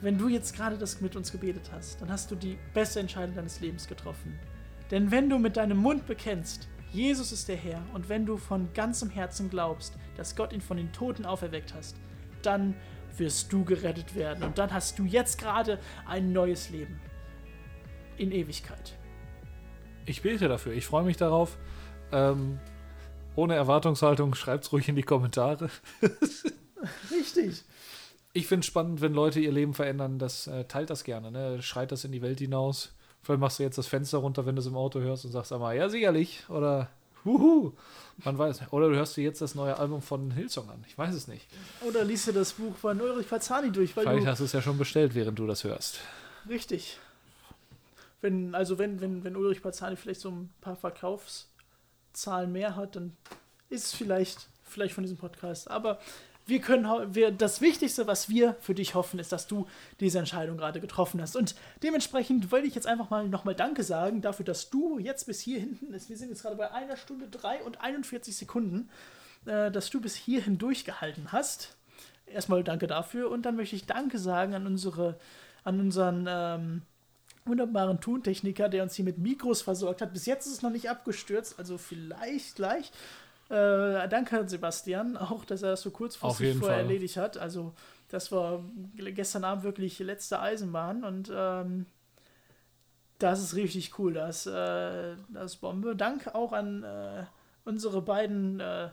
wenn du jetzt gerade das mit uns gebetet hast, dann hast du die beste Entscheidung deines Lebens getroffen. Denn wenn du mit deinem Mund bekennst, Jesus ist der Herr und wenn du von ganzem Herzen glaubst, dass Gott ihn von den Toten auferweckt hast, dann wirst du gerettet werden und dann hast du jetzt gerade ein neues Leben in Ewigkeit. Ich bete dafür, ich freue mich darauf. Ähm, ohne Erwartungshaltung, schreibt es ruhig in die Kommentare. [LAUGHS] Richtig. Ich finde es spannend, wenn Leute ihr Leben verändern. Das äh, teilt das gerne, ne? schreit das in die Welt hinaus. Vielleicht machst du jetzt das Fenster runter, wenn du es im Auto hörst und sagst einmal, ja, sicherlich. Oder huhu. Man weiß. Oder du hörst dir jetzt das neue Album von Hillsong an. Ich weiß es nicht. Oder liest du das Buch von Ulrich Pazani durch. Weil Vielleicht hast du es ja schon bestellt, während du das hörst. Richtig. Wenn, also wenn, wenn, wenn Ulrich Pazani vielleicht so ein paar Verkaufszahlen mehr hat, dann ist es vielleicht, vielleicht von diesem Podcast. Aber wir können, wir, das Wichtigste, was wir für dich hoffen, ist, dass du diese Entscheidung gerade getroffen hast. Und dementsprechend wollte ich jetzt einfach mal nochmal Danke sagen dafür, dass du jetzt bis hier hinten, wir sind jetzt gerade bei einer Stunde 3 und 41 Sekunden, äh, dass du bis hierhin durchgehalten hast. Erstmal danke dafür und dann möchte ich Danke sagen an unsere, an unseren ähm, wunderbaren Tontechniker, der uns hier mit Mikros versorgt hat. Bis jetzt ist es noch nicht abgestürzt, also vielleicht gleich. Äh, danke, Sebastian, [LAUGHS] auch, dass er das so kurzfristig vorher Fall. erledigt hat. Also, das war gestern Abend wirklich letzte Eisenbahn und ähm, das ist richtig cool. Das, äh, das Bombe. Dank auch an äh, unsere beiden äh,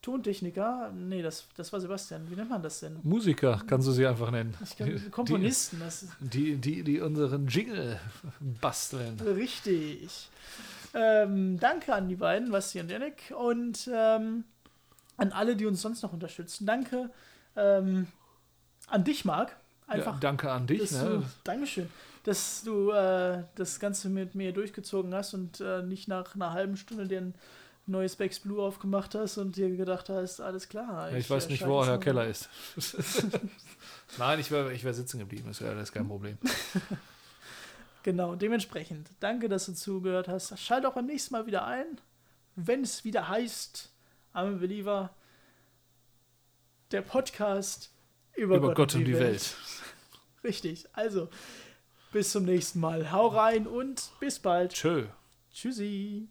Tontechniker. Nee, das, das war Sebastian. Wie nennt man das denn? Musiker, kannst du sie einfach nennen. Kann, Komponisten. Die, die, die, die unseren Jingle basteln. Richtig. Ähm, danke an die beiden, Basti und Janik. Und ähm, an alle, die uns sonst noch unterstützen. Danke ähm, an dich, Marc. Einfach. Ja, danke an dich. dass Ne? Du, Dankeschön, dass du äh, das Ganze mit mir durchgezogen hast und äh, nicht nach einer halben Stunde dir ein neues Becks Blue aufgemacht hast und dir gedacht hast, alles klar. Ja, ich weiß äh, nicht, wo mal- Keller ist. [LAUGHS] [LAUGHS] Nein, ich wäre ich wär sitzen geblieben. Das wäre ist kein Problem. [LAUGHS] Genau, dementsprechend. Danke, dass du zugehört hast. Schalt auch beim nächsten Mal wieder ein, wenn es wieder heißt, I'm a Believer, der Podcast über, Über Gott und die Welt. [LAUGHS] Richtig. Also, bis zum nächsten Mal. Hau rein und bis bald. Tschö. Tschüssi.